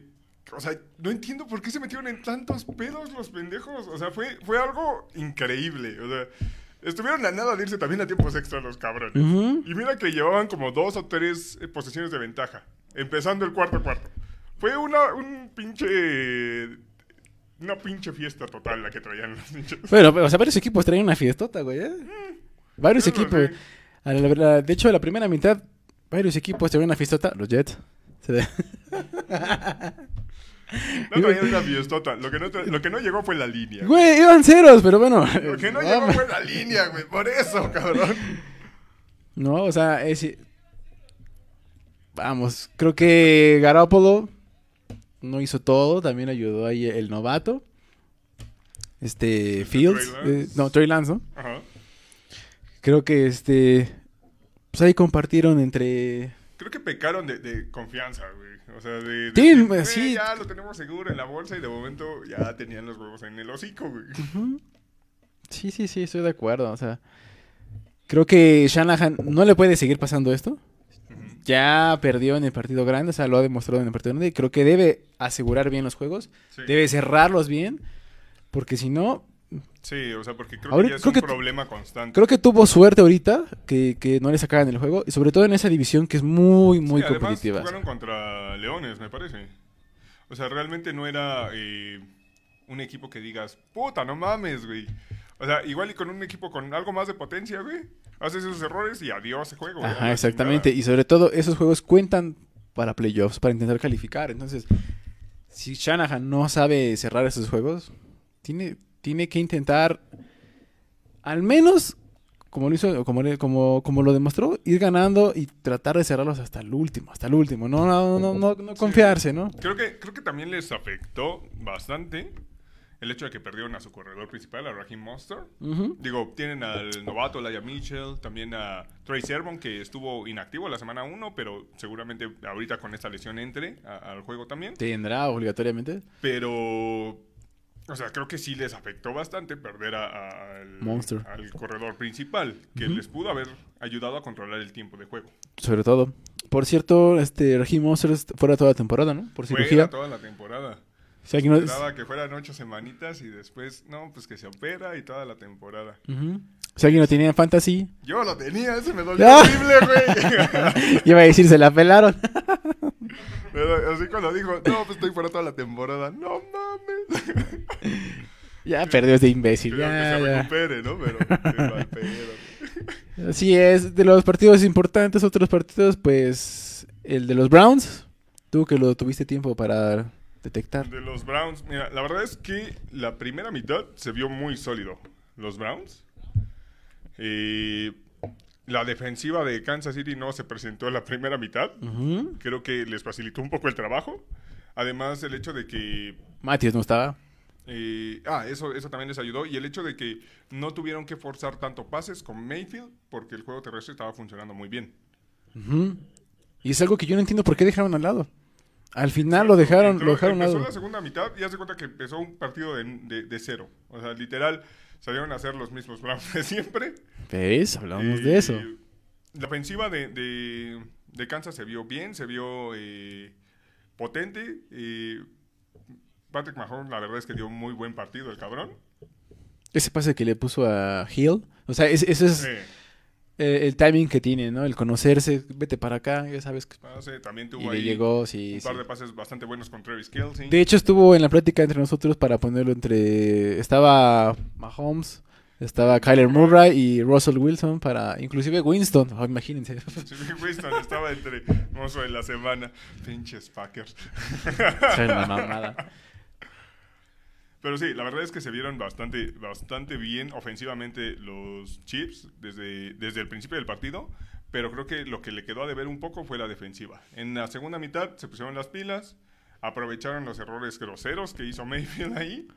B: O sea, no entiendo por qué se metieron en tantos pedos los pendejos. O sea, fue, fue algo increíble. O sea, estuvieron a nada de irse también a tiempos extra los cabrones. Y mira que llevaban como dos o tres eh, posesiones de ventaja. Empezando el cuarto cuarto. Fue una, un pinche. Una pinche fiesta total la que traían los pinches.
A: Bueno, o sea, varios equipos traen una fiestota, güey. ¿eh? Varios
B: Eso
A: equipos. A la de hecho, la primera mitad, varios equipos traen una fiestota. Los Jets. Se. *laughs*
B: No traían una fiestota. Lo que no, lo que no llegó fue la línea.
A: Güey, iban ceros, pero bueno.
B: Lo que no llegó fue la línea, güey. Por eso, cabrón.
A: No, o sea, es... Vamos, creo que Garoppolo no hizo todo, también ayudó ahí el novato. Este, Fields.
B: Trey
A: eh, no, Trey Lance, ¿no?
B: Ajá.
A: Creo que este... Pues ahí compartieron entre...
B: Creo que pecaron de, de confianza, güey. O sea, de. de
A: Sí,
B: decir,
A: pues,
B: "Güey,
A: sí.
B: Ya lo tenemos seguro en la bolsa y de momento ya tenían los huevos en el hocico, güey.
A: Sí, sí, sí, estoy de acuerdo. O sea, creo que Shanahan no le puede seguir pasando esto. Ya perdió en el partido grande, o sea, lo ha demostrado en el partido grande. y Creo que debe asegurar bien los juegos,
B: Sí.
A: debe cerrarlos bien, porque si no,
B: Sí, o sea, porque creo
A: Ahorita-
B: que ya es
A: creo
B: un
A: que-
B: problema constante.
A: creo que tuvo suerte ahorita que, que no le sacaran el juego, y sobre todo en esa división que es muy, muy
B: Sí, además
A: competitiva.
B: jugaron contra Leones, me parece. O sea, realmente no era eh, un equipo que digas, puta, no mames, güey. O sea, igual y con un equipo con algo más de potencia, güey. Haces esos errores y adiós juego. güey,
A: Ajá,
B: la
A: exactamente. Y sobre todo, esos juegos cuentan para playoffs, para intentar calificar. Entonces, si Shanahan no sabe cerrar esos juegos, tiene, tiene que intentar, al menos, como lo hizo, como, como, como lo demostró, ir ganando y tratar de cerrarlos hasta el último, hasta el último. No, no, no, no, no confiarse, ¿no?
B: Creo que, creo que también les afectó bastante el hecho de que perdieron a su corredor principal, a Raheem Monster. Digo, tienen al novato Laia Mitchell, también a Trey Sermon, que estuvo inactivo la semana 1, pero seguramente ahorita con esta lesión entre a- al juego también.
A: Tendrá obligatoriamente.
B: Pero, o sea, creo que sí les afectó bastante perder a- a- al,
A: Monster.
B: al corredor principal, que les pudo haber ayudado a controlar el tiempo de juego.
A: Sobre todo. Por cierto, este Raheem Monster fuera toda la temporada, ¿no? Por
B: Fuera
A: cirugía.
B: toda la temporada.
A: Si alguien no-
B: Esperaba que fueran ocho semanitas y después, no, pues que se opera y toda la temporada.
A: Ujú. Si alguien lo tenía en fantasy,
B: Yo lo tenía, ese me dolió
A: ¡Ah!
B: horrible, güey. *laughs*
A: iba a decir, se la pelaron. *laughs*
B: Pero así cuando dijo, no, pues estoy fuera toda la temporada. No mames. *laughs*
A: ya perdió este imbécil.
B: Creo que
A: Ya,
B: se
A: ya.
B: recupere, ¿no? Pero, mal pedo.
A: Así es, de los partidos importantes, otros partidos, pues el de los Browns, tú que lo tuviste tiempo para detectar.
B: De los Browns, mira, la verdad es que la primera mitad se vio muy sólido. Los Browns. Eh, la defensiva de Kansas City no se presentó en la primera mitad. Creo que les facilitó un poco el trabajo. Además, el hecho de que
A: Matthews no estaba.
B: Eh, ah, eso, eso también les ayudó. Y el hecho de que no tuvieron que forzar tanto pases con Mayfield porque el juego terrestre estaba funcionando muy bien.
A: Y es algo que yo no entiendo por qué dejaron al lado. Al final lo dejaron,
B: Entró-
A: lo dejaron
B: empezó la segunda mitad y hace cuenta que empezó un partido de, de- de cero. O sea, literal, salieron a hacer los mismos Browns de siempre.
A: ¿Ves? Hablamos
B: Eh,
A: de eso.
B: La ofensiva de, de- de Kansas se vio bien, se vio eh, potente. eh, Patrick Mahomes, la verdad es que dio un muy buen partido el cabrón.
A: Ese pase que le puso a Hill. O sea, ese, ese es
B: Eh,
A: el timing que tiene, ¿no? El conocerse, vete para acá, ya sabes. que-
B: no sé, también tuvo ahí
A: llegó, sí,
B: un par
A: sí.
B: de pases bastante buenos con Travis Kelce.
A: De hecho, estuvo en la plática entre nosotros para ponerlo entre... Estaba Mahomes, estaba Kyler Murray y Russell Wilson para... Inclusive Winston, oh, *laughs* imagínense.
B: Sí, Winston estaba entre mozo de la semana. Pinches Packers. *laughs*
A: Son una mamada.
B: Pero sí, la verdad es que se vieron bastante, bastante bien ofensivamente los Chiefs desde, desde el principio del partido. Pero creo que lo que le quedó a deber un poco fue la defensiva. En la segunda mitad se pusieron las pilas, aprovecharon los errores groseros que hizo Mayfield ahí.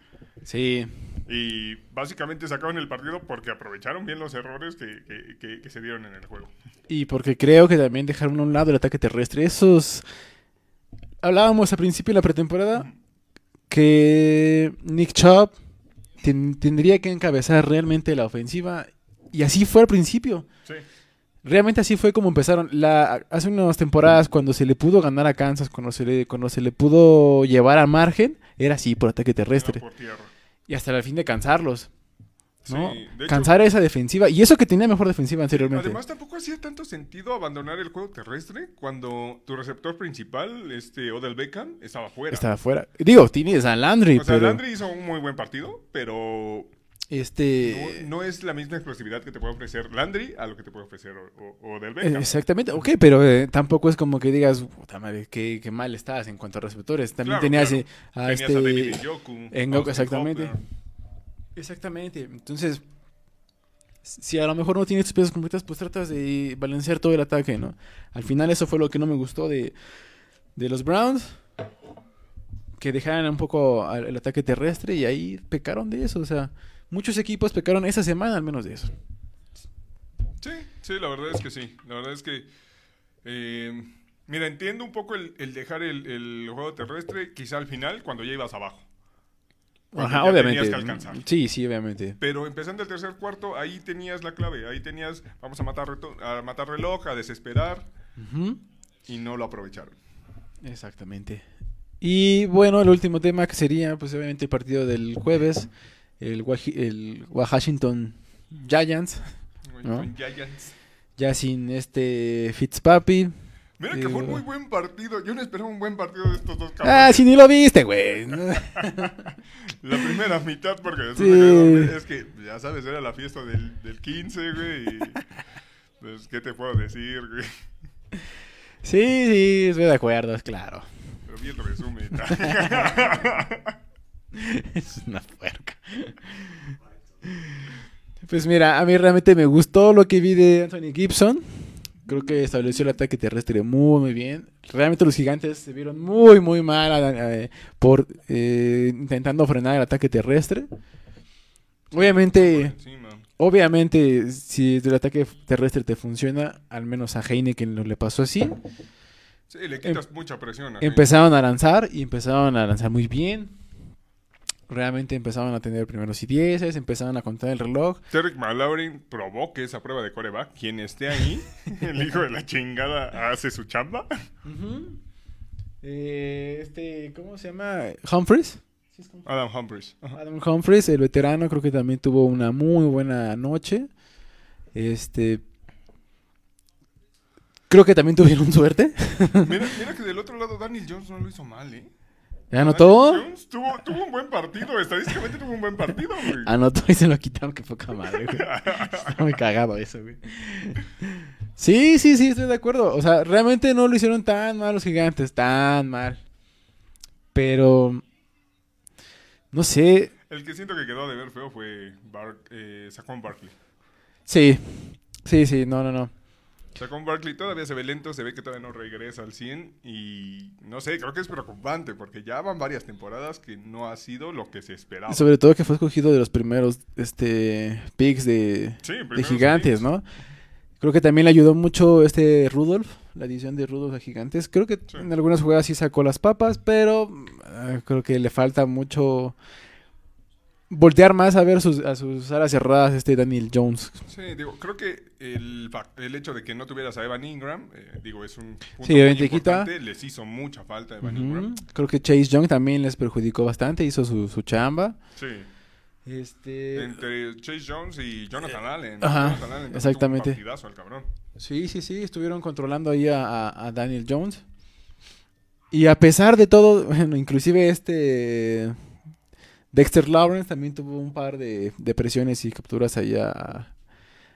A: Sí,
B: Y básicamente sacaron el partido porque aprovecharon bien los errores que, que- que- que se dieron en el juego.
A: y porque creo que también dejaron a un lado el ataque terrestre. Esos... Hablábamos al principio de la pretemporada que Nick Chubb ten- tendría que encabezar realmente la ofensiva. Y así fue al principio.
B: Sí.
A: Realmente así fue como empezaron. La, hace unas temporadas, cuando se le pudo ganar a Kansas, cuando se le, cuando se le pudo llevar a margen, era así por ataque terrestre.
B: Por.
A: Y hasta el fin de cansarlos. ¿No?
B: Sí, de hecho-
A: Cansar esa defensiva. Y eso que tenía mejor defensiva anteriormente.
B: Además, tampoco hacía tanto sentido abandonar el juego terrestre cuando tu receptor principal, este Odell Beckham, estaba fuera.
A: Estaba fuera. Digo, tienes a Landry,
B: o sea,
A: pero.
B: Landry hizo un muy buen partido, pero
A: Este.
B: no, no es la misma explosividad que te puede ofrecer Landry a lo que te puede ofrecer Odell Beckham.
A: Exactamente, ok, pero eh, tampoco es como que digas, puta madre, qué, qué mal estás en cuanto a receptores. También
B: Claro,
A: tenías
B: claro.
A: eh, a
B: Tenías
A: este.
B: a David
A: en- exactamente.
B: Hopper.
A: Exactamente. Entonces, si a lo mejor no tienes tus piezas completas, pues tratas de balancear todo el ataque, ¿no? Al final eso fue lo que no me gustó de, de los Browns. Que dejaran un poco el ataque terrestre y ahí pecaron de eso. O sea, muchos equipos pecaron esa semana al menos de eso.
B: Sí, sí, la verdad es que sí. La verdad es que. eh, mira, entiendo un poco el, el dejar el, el juego terrestre, quizá al final, cuando ya ibas abajo.
A: Ajá, obviamente.
B: tenías que alcanzar.
A: Sí, sí, obviamente.
B: Pero empezando el tercer cuarto, ahí tenías la clave. Ahí tenías, vamos a matar, a matar reloj, a desesperar. Y no lo aprovecharon.
A: Exactamente. Y bueno, el último tema que sería, pues obviamente el partido del jueves, el, Washington Giants,
B: Giants.
A: ya sin este Fitzpapi.
B: Mira que fue un
A: Eh,
B: muy buen partido. Yo no esperaba un buen partido de estos dos
A: Ah,
B: cabrones.
A: si ni lo viste, güey. *laughs*
B: La primera mitad, porque después
A: Sí.
B: es que, ya sabes, era la fiesta del, del 15, güey. Y, pues, ¿qué te puedo decir, güey?
A: Sí, sí, estoy de acuerdo, es claro.
B: Pero vi el resumen.
A: Es una puerca. Pues mira, a mí realmente me gustó lo que vi de Anthony Gibson. Creo que estableció el ataque terrestre muy, muy bien. Realmente los gigantes se vieron muy, muy mal eh, por eh, intentando frenar el ataque terrestre. Obviamente, obviamente, si el ataque terrestre te funciona, al menos a Heineken no le pasó así.
B: Sí, le quitas mucha presión. a
A: Empezaron a lanzar y empezaron a lanzar muy bien. Realmente empezaron a tener primeros y dieces, empezaron a contar el reloj.
B: Derek Malaurin probó que esa prueba de coreback, quien esté ahí, *laughs* el hijo de la chingada hace su chamba.
A: Eh, este, ¿cómo se llama? Humphries.
B: Adam Humphries. Ajá.
A: Adam Humphries, el veterano, creo que también tuvo una muy buena noche. Este. Creo que también tuvieron *laughs* suerte.
B: Mira, mira que del otro lado Daniel Jones no lo hizo mal, ¿eh?
A: Anotó.
B: Daniel Jones tuvo, tuvo un buen partido, estadísticamente tuvo un buen partido, güey. *laughs*
A: Anotó y se lo quitaron, que poca madre, güey. *laughs* Está muy cagado eso, güey. Sí, sí, sí, estoy de acuerdo. O sea, realmente no lo hicieron tan mal los gigantes, tan mal. Pero. No sé.
B: El que siento que quedó de ver feo fue Bar eh, Saquon Barkley.
A: Sí. Sí, sí, no, no, no.
B: Saquon Barkley todavía se ve lento, se ve que todavía no regresa al 100 y no sé, creo que es preocupante porque ya van varias temporadas que no ha sido lo que se esperaba.
A: Sobre todo que fue escogido de los primeros este picks de,
B: Sí,
A: de
B: primeros
A: gigantes,
B: picks.
A: ¿no? Creo que también le ayudó mucho este Rudolph, la edición de Rudolph a gigantes. Creo que
B: Sí.
A: en algunas jugadas sí sacó las papas, pero eh, creo que le falta mucho voltear más a ver sus, a sus alas cerradas este Daniel Jones.
B: Sí, digo, creo que el, hecho de que no tuvieras a Evan Ingram, eh, digo, es un punto
A: Sí,
B: muy
A: quita.
B: Les hizo mucha falta a Evan. Ingram.
A: Creo que Chase Young también les perjudicó bastante, hizo su, su chamba.
B: Sí.
A: Este,
B: Entre Chase Jones y Jonathan Allen.
A: ajá,
B: Jonathan Allen
A: exactamente.
B: tuvo un partidazo el cabrón.
A: Sí, sí, sí, estuvieron controlando ahí a, a- a Daniel Jones. Y a pesar de todo, *laughs* bueno, inclusive este Dexter Lawrence también tuvo un par de, de presiones y capturas ahí a,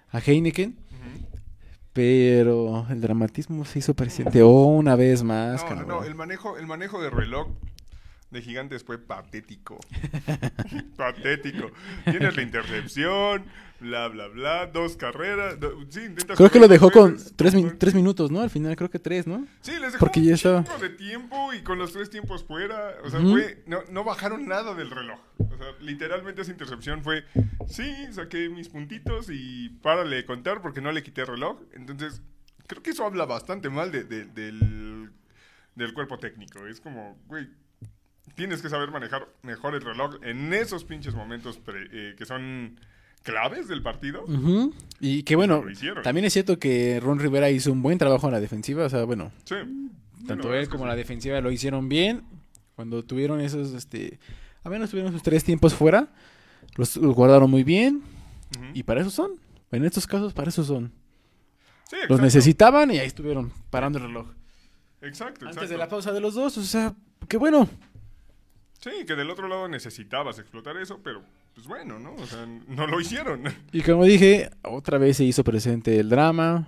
A: a Heineken. Pero el dramatismo se hizo presente una vez más.
B: No, no, no, el manejo, el manejo de reloj de gigantes fue patético. *laughs* patético. Tienes la intercepción, bla, bla, bla, dos carreras. do- sí, intentas
A: Creo que lo dejó con tres, min- tres minutos, ¿no? Al final creo que tres, ¿no?
B: Sí, les dejó
A: porque
B: un
A: ya estaba-
B: de tiempo y con los tres tiempos fuera. O sea, fue, no, no bajaron nada del reloj. O sea, literalmente esa intercepción fue, sí, saqué mis puntitos y párale de contar porque no le quité reloj. Entonces, creo que eso habla bastante mal de- de- del, del cuerpo técnico. Es como, güey, tienes que saber manejar mejor el reloj en esos pinches momentos pre- eh, que son claves del partido.
A: Y que bueno, también es cierto que Ron Rivera hizo un buen trabajo en la defensiva. O sea, bueno,
B: Sí.
A: Tanto
B: Bueno,
A: él
B: que
A: como
B: sí.
A: la defensiva lo hicieron bien. Cuando tuvieron esos, este, a menos tuvieron sus tres tiempos fuera, los, los guardaron muy bien. Y para eso son. En estos casos, para eso son.
B: Sí,
A: Los necesitaban y ahí estuvieron parando el reloj.
B: Exacto,
A: Antes
B: exacto.
A: de la pausa de los dos, o sea, qué bueno.
B: Sí, que del otro lado necesitabas explotar eso, pero pues bueno, ¿no? O sea, no lo hicieron. *laughs*
A: Y como dije, otra vez se hizo presente el drama.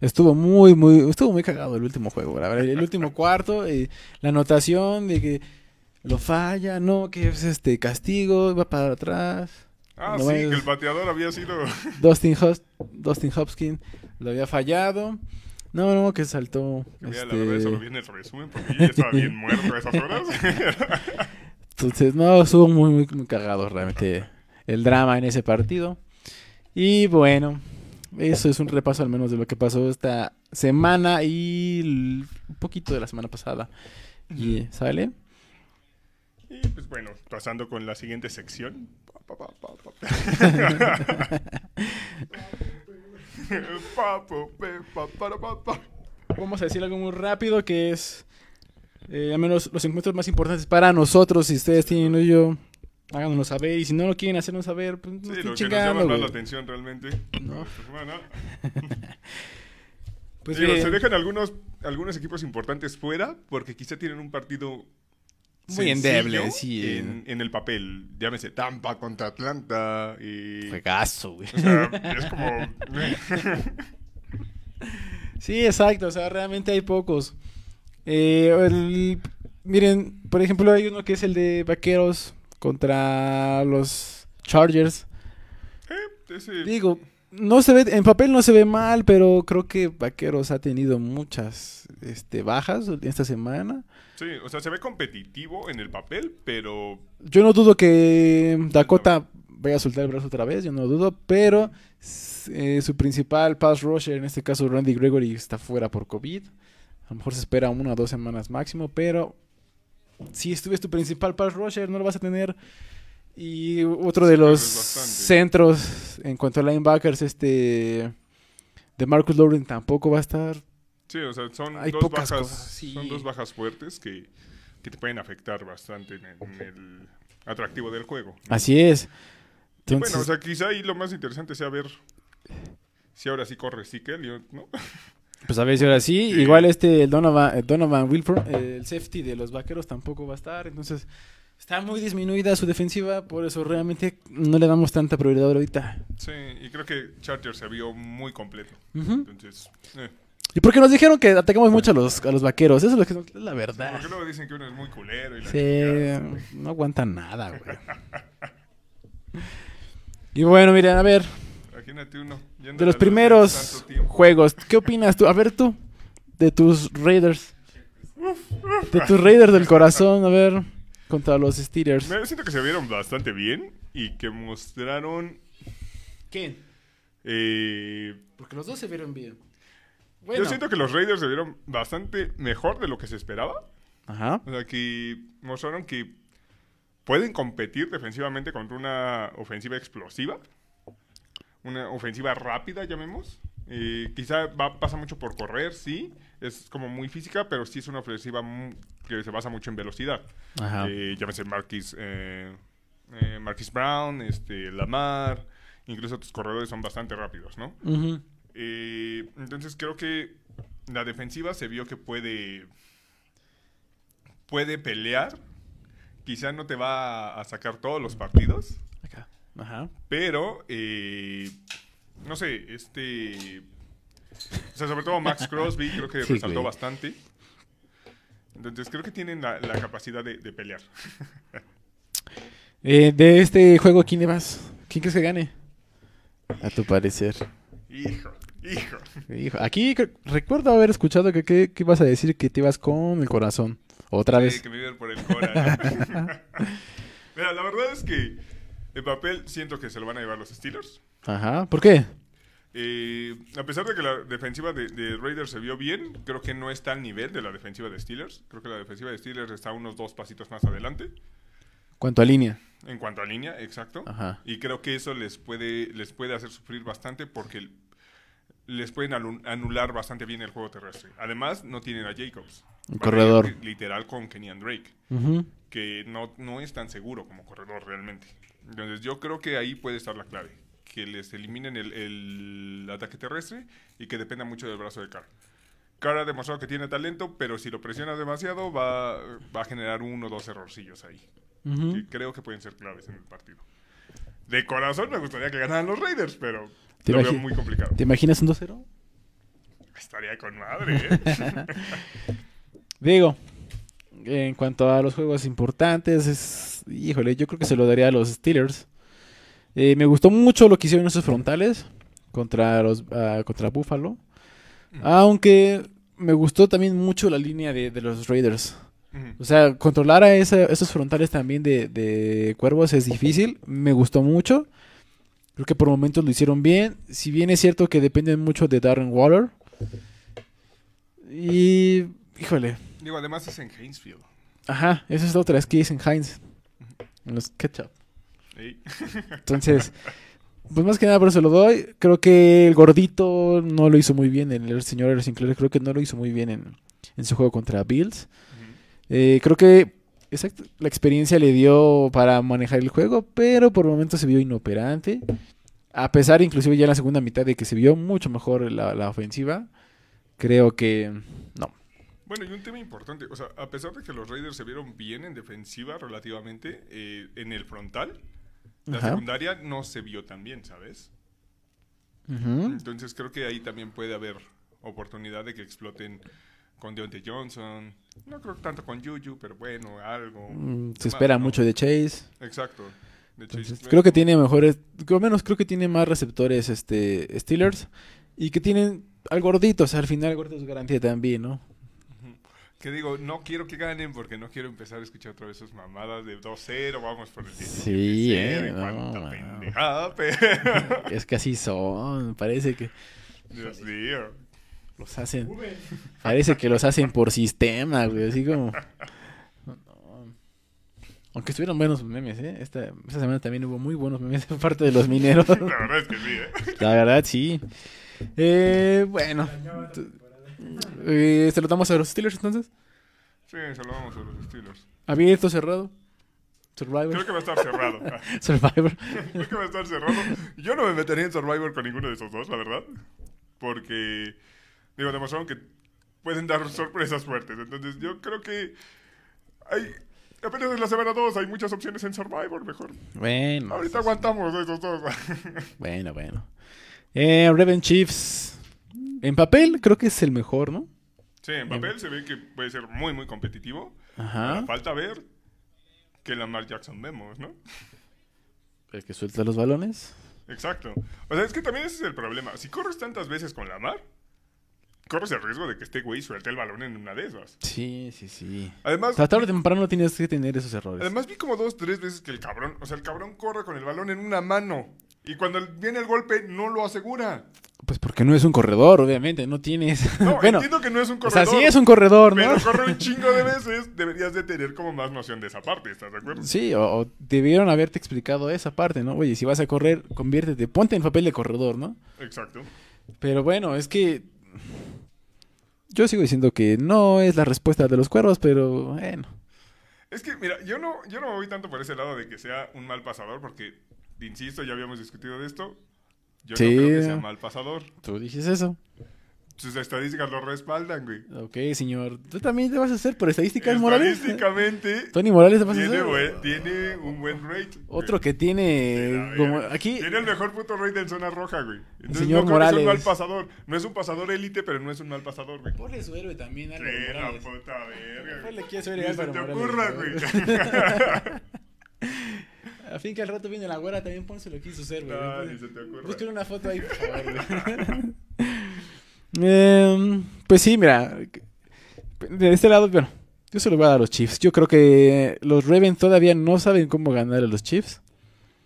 A: Estuvo muy, muy, estuvo muy cagado el último juego, la verdad. El último *laughs* cuarto, eh, la anotación de que lo falla, no, que es este castigo, va para atrás.
B: Ah,
A: No
B: sí,
A: es-
B: que el pateador había sido... *laughs*
A: Dustin, Hos- Dustin Hopkins lo había fallado. No, no, que saltó.
B: mira,
A: este,
B: la verdad, eso lo vi en el resumen, porque yo ya estaba bien *laughs* muerto a esas horas. *laughs*
A: Entonces, no, estuvo muy, muy, muy cagado realmente el drama en ese partido. Y bueno, eso es un repaso al menos de lo que pasó esta semana y un poquito de la semana pasada. Y sale.
B: y pues bueno, pasando con la siguiente sección. *laughs*
A: Vamos a decir algo muy rápido que es eh, al menos los encuentros más importantes para nosotros. Si ustedes tienen yo, háganoslo saber. Y si no lo quieren hacernos saber, pues no
B: Sí, lo que nos llama más la atención realmente.
A: No. *laughs* *laughs* Pues
B: Digo, se dejan algunos, algunos equipos importantes fuera porque quizá tienen un partido
A: Muy endeble, sí.
B: En, en el papel. Llámese Tampa contra Atlanta. Y,
A: Juegazo, güey.
B: o sea, es como... *laughs*
A: Sí, exacto, o sea, realmente hay pocos. Eh, el- miren, por ejemplo, hay uno que es el de Vaqueros contra los Chargers.
B: eh, ese-
A: Digo, no se ve, en papel no se ve mal, pero creo que Vaqueros ha tenido muchas este, bajas esta semana.
B: sí, o sea, se ve competitivo en el papel, pero...
A: Yo no dudo que Dakota vaya a soltar el brazo otra vez, yo no dudo, pero eh, su principal pass rusher, en este caso Randy Gregory, está fuera por COVID. A lo mejor se espera una o dos semanas máximo, pero si estuvies tu principal pass rusher, no lo vas a tener. Y otro de los centros, en cuanto a linebackers, este de Marcus Lauren tampoco va a estar.
B: Sí, o sea, son
A: Hay
B: dos
A: pocas
B: bajas,
A: cosas, sí.
B: son dos bajas fuertes que, que te pueden afectar bastante en el, en el atractivo del juego.
A: Así es. Entonces,
B: bueno, o sea, quizá ahí lo más interesante sea ver si ahora sí corre Sikel, ¿no? *laughs*
A: pues a ver si ahora sí.
B: Sí.
A: Igual este, el Donovan, Donovan Wilford, el safety de los vaqueros tampoco va a estar. Entonces, está muy disminuida su defensiva. Por eso realmente no le damos tanta prioridad ahorita.
B: Sí, y creo que Charger se vio muy completo. Entonces, eh,
A: Y porque nos dijeron que atacamos mucho a los, a los vaqueros. Eso es, lo que, es la verdad.
B: porque luego dicen que uno es muy culero y la
A: Sí, no aguantan nada, güey. *laughs* Y bueno, miren, a ver,
B: Imagínate uno. yendo
A: de los primeros juegos, ¿qué opinas tú? A ver tú, de tus Raiders. De tus Raiders del corazón, a ver, contra los Steelers.
B: Me siento que se vieron bastante bien y que mostraron
A: ¿Quién?
B: eh,
A: Porque los dos se vieron bien.
B: Yo siento que los Raiders se vieron bastante mejor de lo que se esperaba.
A: Ajá.
B: O sea, que mostraron que pueden competir defensivamente contra una ofensiva explosiva. Una ofensiva rápida, llamemos. Eh, quizá va, pasa mucho por correr, sí. Es como muy física, pero sí es una ofensiva que se basa mucho en velocidad.
A: Ajá.
B: Eh, llámese Marquis, eh, eh, Marquis Brown, este, Lamar. Incluso tus corredores son bastante rápidos, ¿no? Eh, entonces creo que la defensiva se vio que puede puede pelear. Quizá no te va a sacar todos los partidos.
A: Ajá.
B: pero eh, no sé, este, o sea, sobre todo Max Crosby creo que
A: Sí,
B: resaltó
A: güey.
B: bastante. Entonces creo que tienen la, la capacidad de, de pelear.
A: Eh, de este juego, ¿quién le vas? ¿Quién crees que gane? A tu parecer.
B: Hijo, hijo.
A: Hijo, aquí recuerdo haber escuchado que, que, que ibas a decir que te ibas con el corazón. Otra
B: Sí,
A: vez.
B: que me por el Cora. *laughs* Mira, la verdad es que el papel siento que se lo van a llevar los Steelers.
A: Ajá. ¿Por qué?
B: Eh, a pesar de que la defensiva de, de Raiders se vio bien, creo que no está al nivel de la defensiva de Steelers. Creo que la defensiva de Steelers está unos dos pasitos más adelante
A: Cuanto a línea.
B: en cuanto a línea, exacto.
A: Ajá.
B: Y creo que eso les puede, les puede hacer sufrir bastante porque les pueden anular bastante bien el juego terrestre. Además, no tienen a Jacobs.
A: Un corredor.
B: Literal con Kenyan Drake.
A: Ujú.
B: que no, no es tan seguro como corredor realmente. Entonces yo creo que ahí puede estar la clave. Que les eliminen el, el ataque terrestre y que dependa mucho del brazo de Carr. Carr ha demostrado que tiene talento, pero si lo presionas demasiado va, va a generar uno o dos errorcillos ahí. Que creo que pueden ser claves en el partido. De corazón me gustaría que ganaran los Raiders, pero
A: ¿Te
B: lo veo muy complicado.
A: ¿Te imaginas un 2-0?
B: Estaría con madre, ¿eh? *laughs*
A: Digo, en cuanto a los juegos importantes, es, híjole, yo creo que se lo daría a los Steelers. Eh, me gustó mucho lo que hicieron esos frontales contra los ah, contra Buffalo. Aunque me gustó también mucho la línea de, de los Raiders. O sea, controlar a esa- esos frontales también de, de Cuervos es difícil. Me gustó mucho. Creo que por momentos lo hicieron bien. Si bien es cierto que dependen mucho de Darren Waller. Y, híjole,
B: Digo, además es en Hainesfield.
A: Ajá, esa es la otra, es que dicen Heinz. En los ketchup.
B: Ey. *laughs*
A: Entonces, pues más que nada por eso lo doy. Creo que el gordito no lo hizo muy bien. El señor Sinclair creo que no lo hizo muy bien en, en su juego contra Bills. Eh, creo que exacto, la experiencia le dio para manejar el juego, pero por momentos se vio inoperante. A pesar, inclusive ya en la segunda mitad, de que se vio mucho mejor la, la ofensiva, creo que no.
B: Bueno, y un tema importante, o sea, a pesar de que los Raiders se vieron bien en defensiva relativamente, eh, en el frontal, la
A: Ajá.
B: secundaria no se vio tan bien, ¿sabes? Entonces creo que ahí también puede haber oportunidad de que exploten con Deontay Johnson. No creo tanto con Juju, pero bueno, algo.
A: Mm, Se espera
B: ¿no?
A: mucho de Chase.
B: Exacto. De
A: Entonces, creo que tiene mejores, al menos creo que tiene más receptores este Steelers y que tienen al gordito, o sea, al final el gordito es garantía también, ¿no?
B: Que digo, no quiero que ganen porque no quiero empezar a escuchar otra vez sus mamadas de 2-0, vamos por el 17
A: Sí, eh, no,
B: pendejada, *laughs* pero... *laughs*
A: Es que así son, parece que
B: Dios mío.
A: los hacen, parece que los hacen por sistema, güey, así como no. Aunque estuvieron buenos memes, ¿eh? Esta, esta semana también hubo muy buenos memes de parte de los mineros. *laughs*
B: La verdad es que sí, ¿eh?
A: La verdad, sí. Eh, bueno. Eh, ¿Se lo damos a los Steelers entonces?
B: Sí, se lo vamos a los Steelers.
A: ¿Abierto, cerrado? ¿Survivor?
B: Creo que va a estar cerrado. *laughs*
A: Survivor. *laughs*
B: Creo que va a estar cerrado. Yo no me metería en Survivor con ninguno de esos dos, la verdad. Porque, digo, demostraron que pueden dar sorpresas fuertes. Entonces, yo creo que hay. Apenas es la semana 2, hay muchas opciones en Survivor, mejor.
A: Bueno.
B: Ahorita aguantamos esos dos. *laughs*
A: Bueno, bueno. Eh, Raven Chiefs. En papel creo que es el mejor, ¿no?
B: Sí, en papel se ve que puede ser muy, muy competitivo.
A: Ajá.
B: Falta ver que Lamar Jackson vemos, ¿no?
A: El que suelta los balones.
B: Exacto. O sea, es que también ese es el problema. Si corres tantas veces con Lamar, corres el riesgo de que este güey suelte el balón en una de esas.
A: Sí, sí, sí.
B: Además,
A: Hasta tarde o temprano tienes que tener esos errores.
B: además vi como dos, tres veces que el cabrón, o sea, el cabrón corre con el balón en una mano. Y cuando viene el golpe, no lo asegura.
A: Pues porque no es un corredor, obviamente. No tienes.
B: No, *laughs*
A: bueno,
B: entiendo que no es un
A: o sea,
B: corredor.
A: sí es un corredor, ¿no?
B: Pero corre un chingo de *laughs* veces, deberías de tener como más noción de esa parte, ¿estás de acuerdo?
A: Sí, o, o debieron haberte explicado esa parte, ¿no? Oye, si vas a correr, conviértete, ponte en papel de corredor, ¿no?
B: Exacto.
A: Pero bueno, es que yo sigo diciendo que no es la respuesta de los cuervos, pero bueno.
B: Es que, mira, yo no, yo no me voy tanto por ese lado de que sea un mal pasador, porque, insisto, ya habíamos discutido de esto. Yo
A: Sí.
B: no creo que sea mal pasador.
A: Tú dices eso.
B: Sus estadísticas lo respaldan, güey.
A: Ok, señor. Tú también te vas a hacer por estadísticas, Morales.
B: Estadísticamente, *laughs*
A: Tony Morales te vas a
B: tiene,
A: hacer.
B: buen- tiene un buen rate. güey.
A: Otro que tiene
B: Mira,
A: como
B: mira,
A: aquí
B: Tiene el mejor puto rate en zona roja, güey. Entonces,
A: señor
B: no creo que sea un mal
A: Morales.
B: pasador. No es un pasador élite, pero no es un mal pasador, güey.
A: Ponle su héroe también,
B: Sí, la puta verga, güey.
A: Ponle quién se
B: Ni
A: ve
B: se te
A: Álvaro
B: ocurra,
A: Morales,
B: güey. *laughs*
A: A fin que al rato viene la güera, también pónselo aquí su héroe.
B: No,
A: güey.
B: ni se te ocurra.
A: Busquen una foto ahí, por favor. güey. *laughs* Em, pues sí, mira. De este lado, bueno, yo se lo voy a dar a los Chiefs. Yo creo que los Ravens todavía no saben cómo ganar a los Chiefs.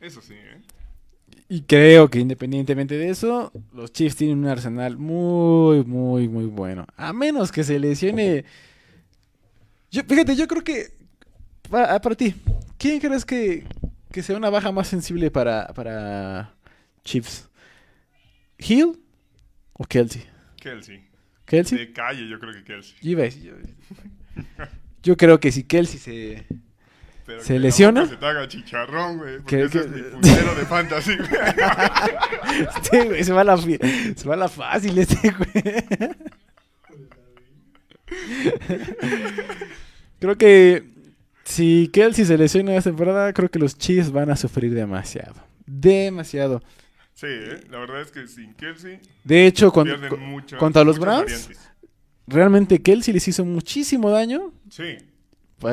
B: Eso sí, ¿eh?
A: Y creo que independientemente de eso, los Chiefs tienen un arsenal muy, muy, muy bueno. A menos que se lesione. Yo, fíjate, yo creo que. Para, ah, para ti, ¿quién crees que, que sea una baja más sensible para, para Chiefs? ¿Hill o Kelsey?
B: Kelsey.
A: ¿Kelsey?
B: De calle, yo creo que Kelsey.
A: Yo, creo que si Kelsey se.
B: Pero
A: ¿Se
B: que
A: lesiona?
B: Se te haga chicharrón, güey. Porque
A: Que-
B: ese
A: que-
B: es mi puntero de fantasy, güey. *laughs*
A: Sí, güey, se va la, se va la fácil este, güey. Creo que si Kelsey se lesiona esta temporada, creo que los Chiefs van a sufrir demasiado. Demasiado.
B: Sí, ¿eh? La verdad es que sin Kelsey
A: De hecho, cuando,
B: pierden
A: co-
B: mucho,
A: contra los Browns,
B: variantes.
A: realmente Kelsey les hizo muchísimo daño.
B: Sí.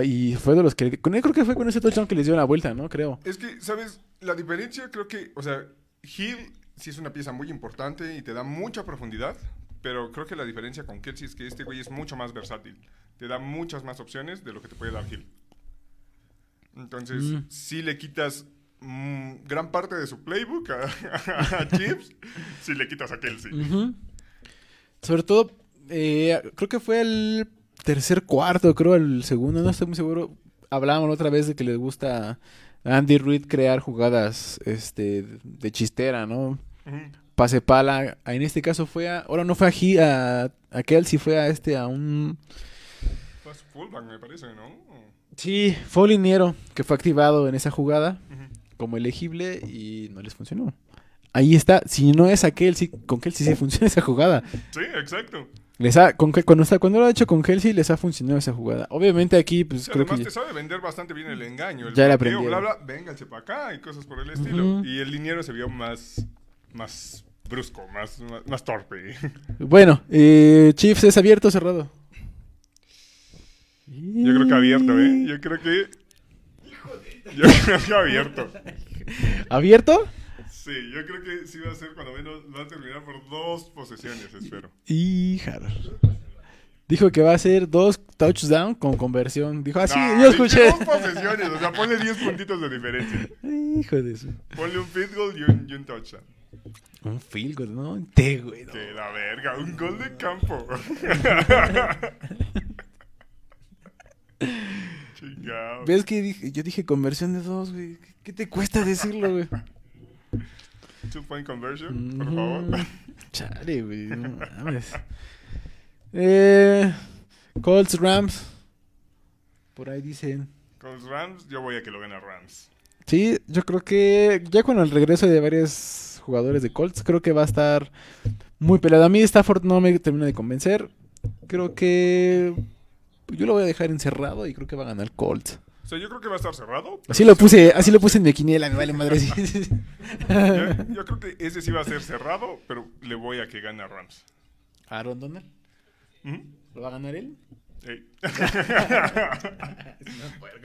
A: Y fue de los que... Con él creo que fue con ese touchdown que les dio la vuelta, ¿no? Creo.
B: Es que, ¿sabes? La diferencia creo que, o sea, Hill sí es una pieza muy importante y te da mucha profundidad, pero creo que la diferencia con Kelsey es que este güey es mucho más versátil. Te da muchas más opciones de lo que te puede dar Hill. Entonces,
A: Mm.
B: si le quitas mm, gran parte de su playbook a, *laughs* a Chiefs, si le quitas a Kelsey.
A: Sobre todo, eh, creo que fue el tercer cuarto, creo el segundo, no estoy muy seguro. Hablábamos otra vez de que les gusta a Andy Reid crear jugadas este, de chistera, ¿no? Pase pala. En este caso fue a. Ahora no fue a, He- a, a Kelsey, fue a este, a un.
B: Fue su fullback, me parece, ¿no?
A: Sí, fue un liniero que fue activado en esa jugada como elegible y no les funcionó. Ahí está. Si no es a Kelsey, con Kelsey sí funciona esa jugada.
B: Sí, exacto.
A: Les ha, con, que- cuando, está, cuando lo ha hecho con Kelsey, les ha funcionado esa jugada. Obviamente aquí, pues
B: Sí,
A: creo
B: además
A: que...
B: te sabe vender bastante bien el engaño. El
A: Ya le
B: bloqueo,
A: aprendieron.
B: bla, bla, vénganse para acá y cosas por el estilo. Y el liniero se vio más, más brusco, más, más, más torpe.
A: Bueno, eh, Chiefs es abierto o cerrado.
B: Yo creo que abierto, ¿eh? Yo creo que... Yo creo que abierto.
A: ¿Abierto?
B: Sí, yo creo que sí va a ser cuando menos, va a terminar por dos posesiones, espero.
A: Híjalo. Dijo que va a ser dos touchdowns con conversión. Dijo, ah, sí,
B: No,
A: yo escuché.
B: Dos posesiones, o sea, ponle 10 puntitos de diferencia.
A: Hijo de eso.
B: Ponle un field goal y un, y un touchdown.
A: Un field goal, ¿no? Un té, güey. no.
B: Que la verga, un gol de campo. *laughs* Chingado.
A: ¿Ves que dije, yo dije conversión de dos, güey? ¿Qué te cuesta decirlo, güey?
B: Two point conversion, por favor.
A: Chale, güey. No mames. Eh, Colts, Rams. Por ahí dicen.
B: Con los Rams, yo voy a que lo gane Rams.
A: Sí, yo creo que ya con el regreso de varios jugadores de Colts, creo que va a estar muy peleado. A mí Stafford no me termina de convencer. Creo que yo lo voy a dejar encerrado y creo que va a ganar Colts.
B: O sea, yo creo que va a estar cerrado.
A: Así lo puse, así lo puse en mi quiniela, me vale madre. *laughs*
B: Yo, yo creo que ese sí va a ser cerrado, pero le voy a que gane Rams.
A: Aaron Donald,
B: Ujú.
A: ¿lo va a ganar él?
B: Ey. *laughs*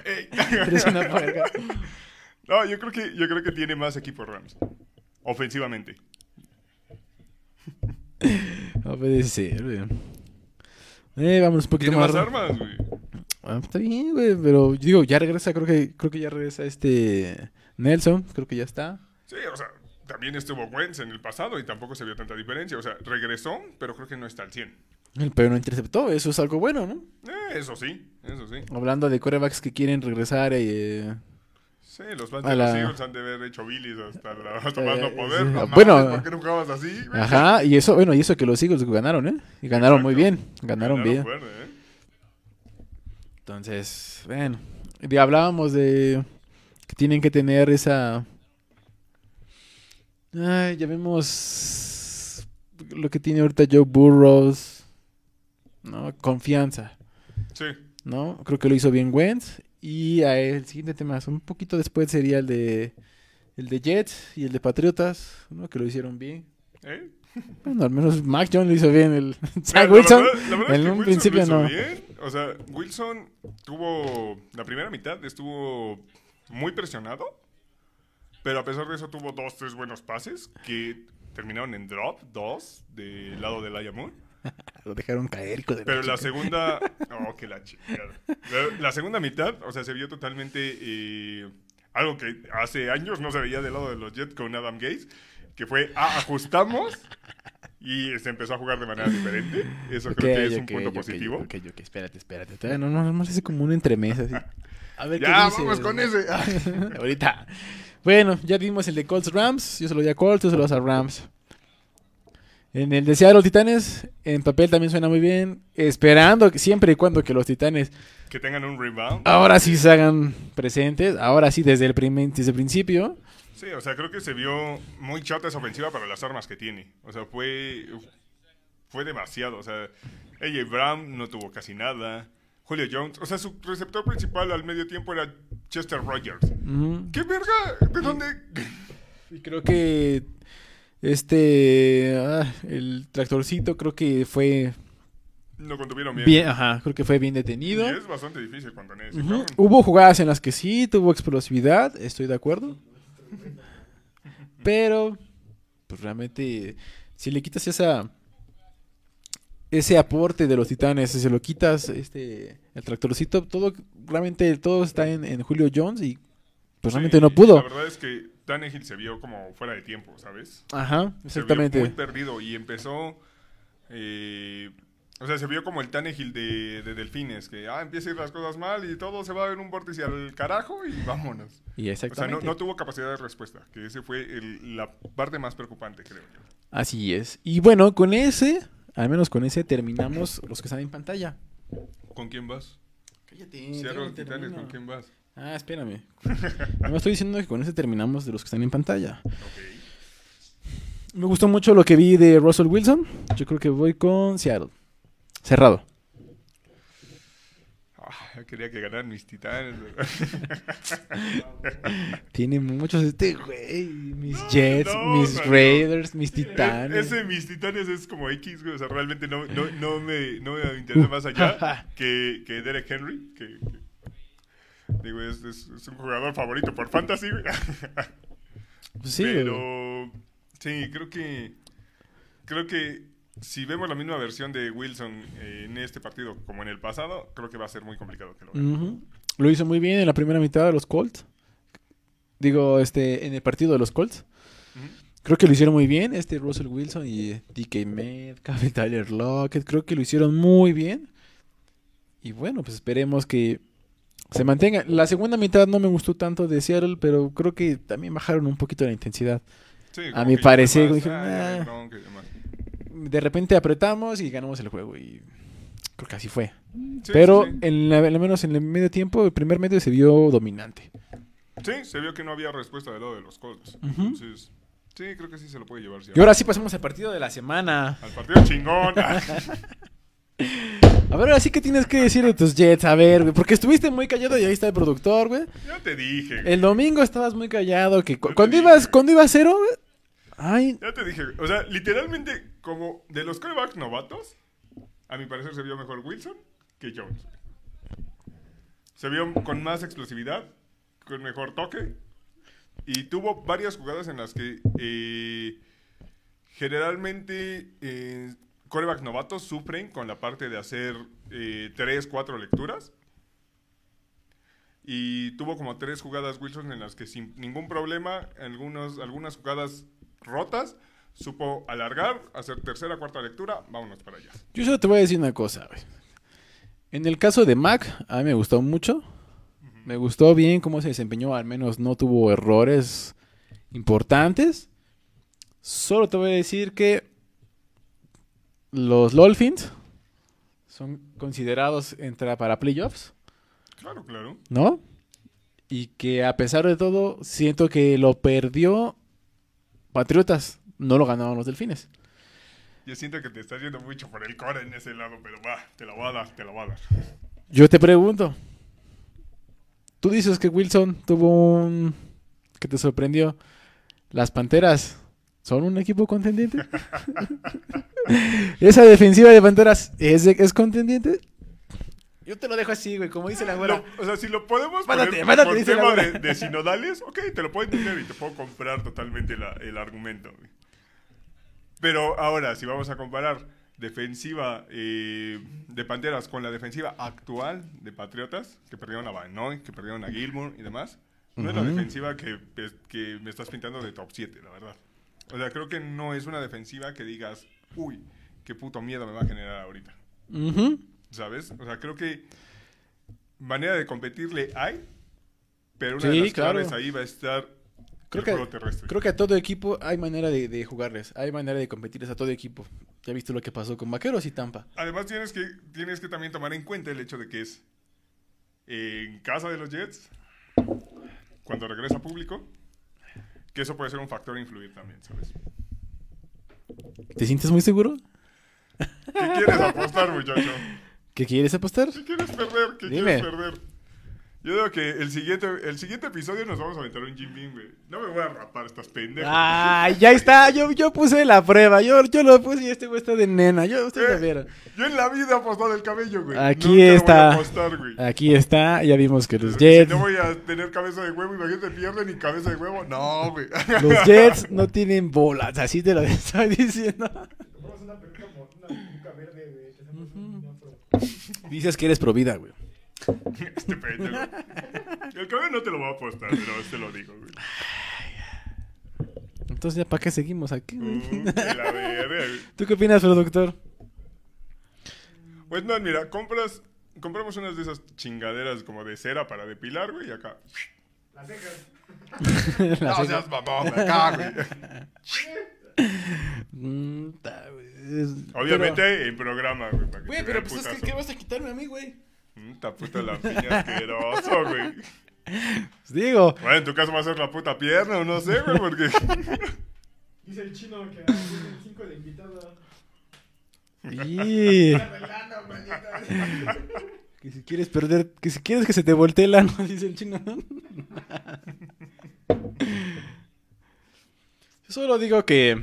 A: Eres una puerca.
B: No, yo creo que yo creo que tiene más equipo Rams. Ofensivamente.
A: No puede ser, güey. Eh, vamos un poquito
B: Tiene
A: más.
B: más armas, güey.
A: Ah, está bien, güey, pero digo, ya regresa, creo que creo que ya regresa este Nelson, creo que ya está.
B: Sí, o sea, también estuvo Wentz en el pasado y tampoco se vio tanta diferencia. O sea, regresó, pero creo que no está al 100.
A: Pero no interceptó, eso es algo bueno, ¿no?
B: Eh, eso sí, eso sí.
A: Hablando de corebacks que quieren regresar eh,
B: Sí, los fans de los Eagles han de haber hecho Billis hasta, la- hasta más
A: Eh,
B: no poder.
A: sí.
B: No mames,
A: Bueno.
B: ¿por qué no jugabas así?
A: Ajá, y eso, bueno, y eso que los Eagles ganaron, ¿eh? Y ganaron muy bien, ganaron bien.
B: fuerte, ¿eh?
A: Entonces, bueno, y hablábamos de que tienen que tener esa... Ay, ya vemos lo que tiene ahorita Joe Burrows, ¿no? Confianza,
B: Sí,
A: ¿no? Creo que lo hizo bien Wentz. Y a el siguiente tema, un poquito después sería el de el de Jets y el de Patriotas, ¿no? Que lo hicieron bien.
B: ¿eh?
A: Bueno, al menos Mac Jones lo hizo bien. El
B: Mira,
A: Zach
B: la
A: Wilson,
B: verdad- la verdad es
A: en
B: que
A: un
B: Wilson
A: principio
B: lo hizo
A: no.
B: bien. O sea, Wilson tuvo. La primera mitad estuvo muy presionado. Pero a pesar de eso, tuvo dos, tres buenos pases que terminaron en drop, dos, del lado del Ayamur. *laughs*
A: Lo dejaron caer, de
B: Pero la segunda. *laughs* Oh, que la chingada. La, la segunda mitad, o sea, se vio totalmente. eh, algo que hace años no se veía del lado de los Jets con Adam Gates. Que fue, ah, ajustamos. Y se empezó a jugar de manera diferente. Eso creo que es un punto positivo.
A: Ok, ok, espérate, espérate. No, no, no hace como un entremés así. A ver *laughs*
B: Ya,
A: qué
B: vamos con ese.
A: Ahorita. Bueno, ya vimos el de Colts Rams. Yo se lo di a Colts, tú se lo das a Rams. En el de Seattle Titanes, en papel también suena muy bien. Esperando que siempre y cuando que los Titanes
B: que tengan un rebound.
A: ahora sí se hagan presentes. Ahora sí, desde el, primer- desde el principio.
B: Sí, o sea, creo que se vio muy chata esa ofensiva para las armas que tiene. O sea, fue, fue demasiado. O sea, AJ Brown no tuvo casi nada. Julio Jones, o sea, su receptor principal al medio tiempo era Chester Rogers. ¿Qué verga? ¿De dónde?
A: Y creo que este ah, el tractorcito creo que fue
B: Lo contuvieron bien.
A: bien, ajá, creo que fue bien
B: Y
A: detenido.
B: es bastante difícil.
A: Hubo jugadas en las que sí tuvo explosividad, estoy de acuerdo. Pero pues realmente si le quitas esa ese aporte de los Titanes, si se lo quitas este el tractorcito, todo realmente todo está en, en Julio Jones y pues realmente
B: Sí,
A: no
B: La
A: pudo.
B: verdad es que Tannehill se vio como fuera de tiempo, ¿sabes?
A: Ajá,
B: Se vio
A: exactamente.
B: muy perdido y empezó. eh, o sea, se vio como el Tannehill de, de Delfines, que ah, empieza a ir las cosas mal y todo se va en un vórtice al carajo y vámonos.
A: Y
B: O sea,
A: exactamente.
B: no, no tuvo capacidad de respuesta, que ese fue el- la parte más preocupante, creo yo.
A: Así es. Y bueno, con ese, al menos con ese terminamos los que están en pantalla.
B: ¿Con quién vas?
A: Cállate.
B: Titanes, ¿con quién vas?
A: Ah, espérame. no estoy diciendo que con ese terminamos de los que están en pantalla. Me gustó mucho lo que vi de Russell Wilson. Yo creo que voy con Seattle. Cerrado.
B: Ah, quería que ganaran mis titanes. *laughs*
A: Tiene muchos este güey. Mis
B: No,
A: Jets,
B: no,
A: mis. Raiders, mis
B: E-
A: Titanes.
B: Ese mis titanes es como X, güey. O sea, realmente no, no, no, me, no me interesa más allá *laughs* que, que Derek Henry. Que, que- digo, es, es- es un jugador favorito por fantasy, güey. *laughs*
A: Pues sí,
B: Pero sí, creo que creo que si vemos la misma versión de Wilson eh, en este partido como en el pasado, creo que va a ser muy complicado que lo.
A: Lo hizo muy bien en la primera mitad de los Colts. Digo, este, en el partido de los Colts. Creo que lo hicieron muy bien, este Russell Wilson y DK Metcalf Tyler Lockett. Creo que lo hicieron muy bien. Y bueno, pues esperemos que se mantenga. La segunda mitad no me gustó tanto de Seattle, pero creo que también bajaron un poquito la intensidad.
B: Sí,
A: A mi parecer, dije,
B: ah.
A: De repente apretamos y ganamos el juego. Y Creo que así fue.
B: Sí,
A: Pero
B: sí.
A: En la- al menos en el medio tiempo, el primer medio se vio dominante.
B: Sí, se vio que no había respuesta del lado de los Colts. Entonces, sí, creo que sí se lo puede llevar. sí.
A: Y ahora sí pasamos al partido de la semana.
B: Al partido chingón. *laughs* *laughs*
A: A ver, ahora sí que tienes que decir de tus Jets. A ver, güey. Porque estuviste muy callado y ahí está el productor, güey.
B: ya te dije. güey.
A: El domingo estabas muy callado. que cu-
B: Yo
A: cuando
B: dije.
A: ibas, cuando ibas cero, güey, Ay,
B: Ya te dije. O sea, literalmente, como de los corebacks novatos, a mi parecer se vio mejor Wilson que Jones. Se vio con más explosividad, con mejor toque. Y tuvo varias jugadas en las que eh, generalmente eh, corebacks novatos sufren con la parte de hacer eh, tres, cuatro lecturas. Y tuvo como tres jugadas Wilson en las que sin ningún problema, algunos, algunas jugadas rotas, supo alargar, hacer tercera, cuarta lectura, vámonos para allá.
A: yo solo te voy a decir una cosa, güey. En el caso de Mac, a mí me gustó mucho. Me gustó bien cómo se desempeñó, al menos no tuvo errores importantes. Solo te voy a decir que los Dolphins son considerados entrar para playoffs,
B: Claro, claro.
A: ¿no? Y que a pesar de todo, siento que lo perdió Patriotas, no lo ganaron los Delfines.
B: Yo siento que te estás yendo mucho por el core en ese lado, pero va, te la voy a dar, te la voy a dar.
A: Yo te pregunto, tú dices que Wilson tuvo un... que te sorprendió. ¿Las Panteras son un equipo contendiente? *laughs* ¿Esa defensiva de Panteras es, de- es contendiente? Yo te lo dejo así, güey, como dice la güera.
B: Lo- o sea, si lo podemos
A: Mándate,
B: poner por
A: dice la
B: tema
A: güera.
B: de, de sinodales, ok, te lo puedo entender y te puedo comprar totalmente la- el argumento. güey. Pero ahora, si vamos a comparar defensiva eh, de Panteras con la defensiva actual de Patriotas, que perdieron a Banoy, que perdieron a Gilmour y demás, no es la defensiva que, que me estás pintando de top 7, la verdad. O sea, creo que no es una defensiva que digas, uy, qué puto miedo me va a generar ahorita. ¿Sabes? O sea, creo que manera de competirle hay, pero una
A: Sí,
B: de las
A: claro.
B: claves ahí va a estar
A: Creo
B: el
A: que,
B: juego terrestre.
A: creo que a todo equipo hay manera de, de jugarles, hay manera de competirles a todo equipo. Ya viste lo que pasó con Vaqueros y Tampa.
B: Además, tienes que, tienes que también tomar en cuenta el hecho de que es en casa de los Jets, cuando regresa público, que eso puede ser un factor a influir también, ¿sabes?
A: ¿Te sientes muy seguro?
B: ¿Qué quieres apostar, muchacho?
A: ¿Qué quieres apostar?
B: ¿Qué quieres perder? ¿Qué
A: Dime.
B: quieres perder? Yo digo que el siguiente, el siguiente episodio nos vamos a aventar un Jim Beam, güey. No me voy a rapar estas pendejas.
A: Ah, ya está, yo, yo puse la prueba, yo, yo lo puse y este güey está de nena, yo de
B: Eh,
A: ver.
B: Yo en la vida he apostado el cabello, güey.
A: Aquí
B: Nunca lo voy a
A: está.
B: apostar, güey.
A: Aquí está, ya vimos que los Jets,
B: Si no voy a tener cabeza de huevo, imagínate, pierden y cabeza de huevo. No, güey.
A: los Jets no tienen bolas, así te lo *laughs* estoy diciendo. Dices que eres pro vida, güey.
B: Este pendejo. El cabello no te lo voy a apostar, pero te lo digo, güey.
A: Entonces, ¿ya para qué seguimos aquí? güey?
B: Uh, la verga, güey.
A: ¿Tú qué opinas, productor?
B: Pues no, mira, compras. Compramos unas de esas chingaderas como de cera para depilar, güey, y acá.
C: Las cejas. *laughs*
B: No seas mamón, acá, güey.
A: Mm,
B: Obviamente
A: pero-
B: en programa, güey. para que
A: Güey, pero pues es que. ¿qué vas a quitarme a mí, güey?
B: Mm, ta puta la piña asqueroso, güey.
A: Pues digo,
B: Bueno, en tu caso va a ser la puta pierna o no sé, güey, porque. *laughs*
C: Dice el chino que el 5 de invitado. *laughs*
A: y... Que si quieres perder, que si quieres que se te voltee el ano, dice el chino. *laughs* Yo solo digo que,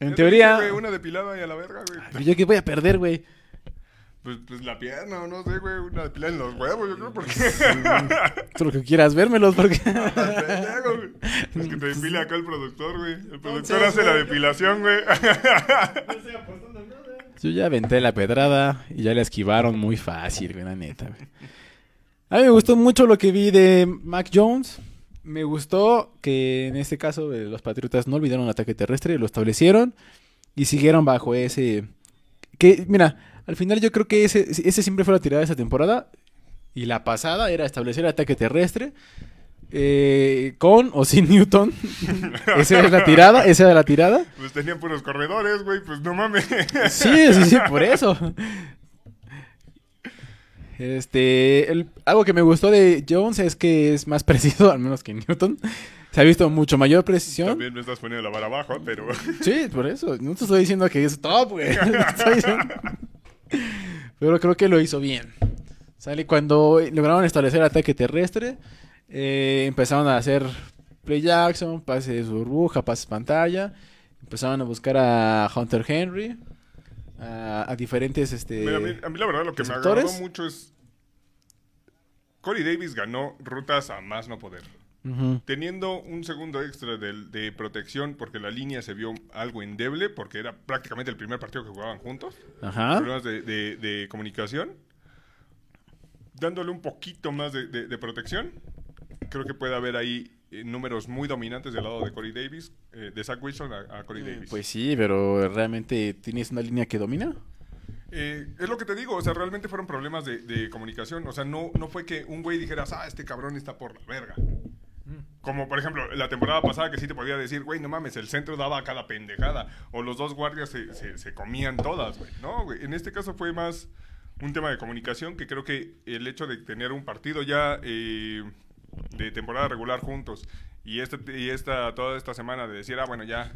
A: en teoría,
B: dije, güey, una depilada y a la verga, güey.
A: yo que voy a perder, güey.
B: Pues, pues la pierna, o no sé, güey. Una depilada en los huevos, yo creo, porque.
A: Tú lo que quieras vérmelos, porque... *laughs*
B: Es que te depila acá el productor, güey. El productor hace la depilación, güey.
A: Yo ya aventé la pedrada y ya la esquivaron muy fácil, güey, la neta, güey. A mí me gustó mucho lo que vi de Mac Jones. Me gustó que en este caso eh, los Patriotas no olvidaron el ataque terrestre, lo establecieron y siguieron bajo ese... Que, mira, al final yo creo que ese, ese siempre fue la tirada de esa temporada y la pasada era establecer ataque terrestre eh, con o sin Newton. *laughs* esa era la tirada, esa era la tirada.
B: Pues tenían puros corredores, güey. Pues no mames.
A: Sí, sí, sí, por eso. Este, el- algo que me gustó de Jones es que es más *laughs* preciso, al menos que Newton. Se ha visto mucho mayor precisión.
B: También me estás poniendo la vara abajo, pero...
A: Sí, por eso. No te estoy diciendo que es top, güey. *laughs* Estoy diciendo- Pero creo que lo hizo bien. Sale cuando lograron establecer ataque terrestre. eh, empezaron a hacer play Jackson, pases burbuja, pases pantalla. Empezaron a buscar a Hunter Henry. A, a diferentes este,
B: Mira, a, mí, a mí la verdad lo que me
A: receptores.
B: agradó mucho es... Corey Davis ganó rutas a más no poder.
A: Ujú,
B: Teniendo un segundo extra de, de protección porque la línea se vio algo endeble porque era prácticamente el primer partido que jugaban juntos.
A: Ajá.
B: Problemas de, de- de comunicación. Dándole un poquito más de, protección. Creo que puede haber ahí eh, números muy dominantes del lado de Corey Davis, eh, de Zach Wilson a, a Corey Davis.
A: Pues sí, pero realmente tienes una línea que domina.
B: Eh, es lo que te digo, o sea, realmente fueron problemas de, de comunicación. O sea, no, no fue que un güey dijeras, ah, este cabrón está por la verga. Como por ejemplo, la temporada pasada que sí te podía decir, güey, no mames, el centro daba cada pendejada. O los dos guardias se, se- se comían todas, güey. No, güey. En este caso fue más un tema de comunicación que creo que el hecho de tener un partido ya eh, de temporada regular juntos y, este, y esta, toda esta semana de decir, ah, bueno, ya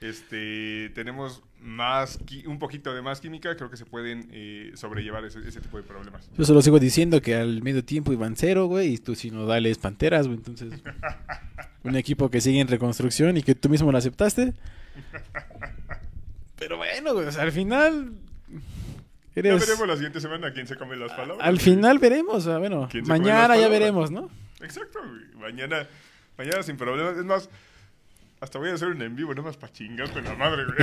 B: este, tenemos más un poquito de más química, creo que se pueden eh, sobrellevar ese, ese tipo de problemas.
A: Yo solo sigo diciendo que al medio tiempo iban cero, güey, y tú sinodales panteras, güey. Entonces, *laughs* un equipo que sigue en reconstrucción y que tú mismo lo aceptaste. Pero bueno, güey, o sea, al final.
B: Ya veremos la siguiente semana quién se come las palabras.
A: al final veremos, bueno,
B: ¿Quién se come
A: mañana ya veremos, ¿no?
B: Exacto, güey. Mañana, mañana sin problemas. Es más, hasta voy a hacer un en vivo, no más para chingar con la madre, güey.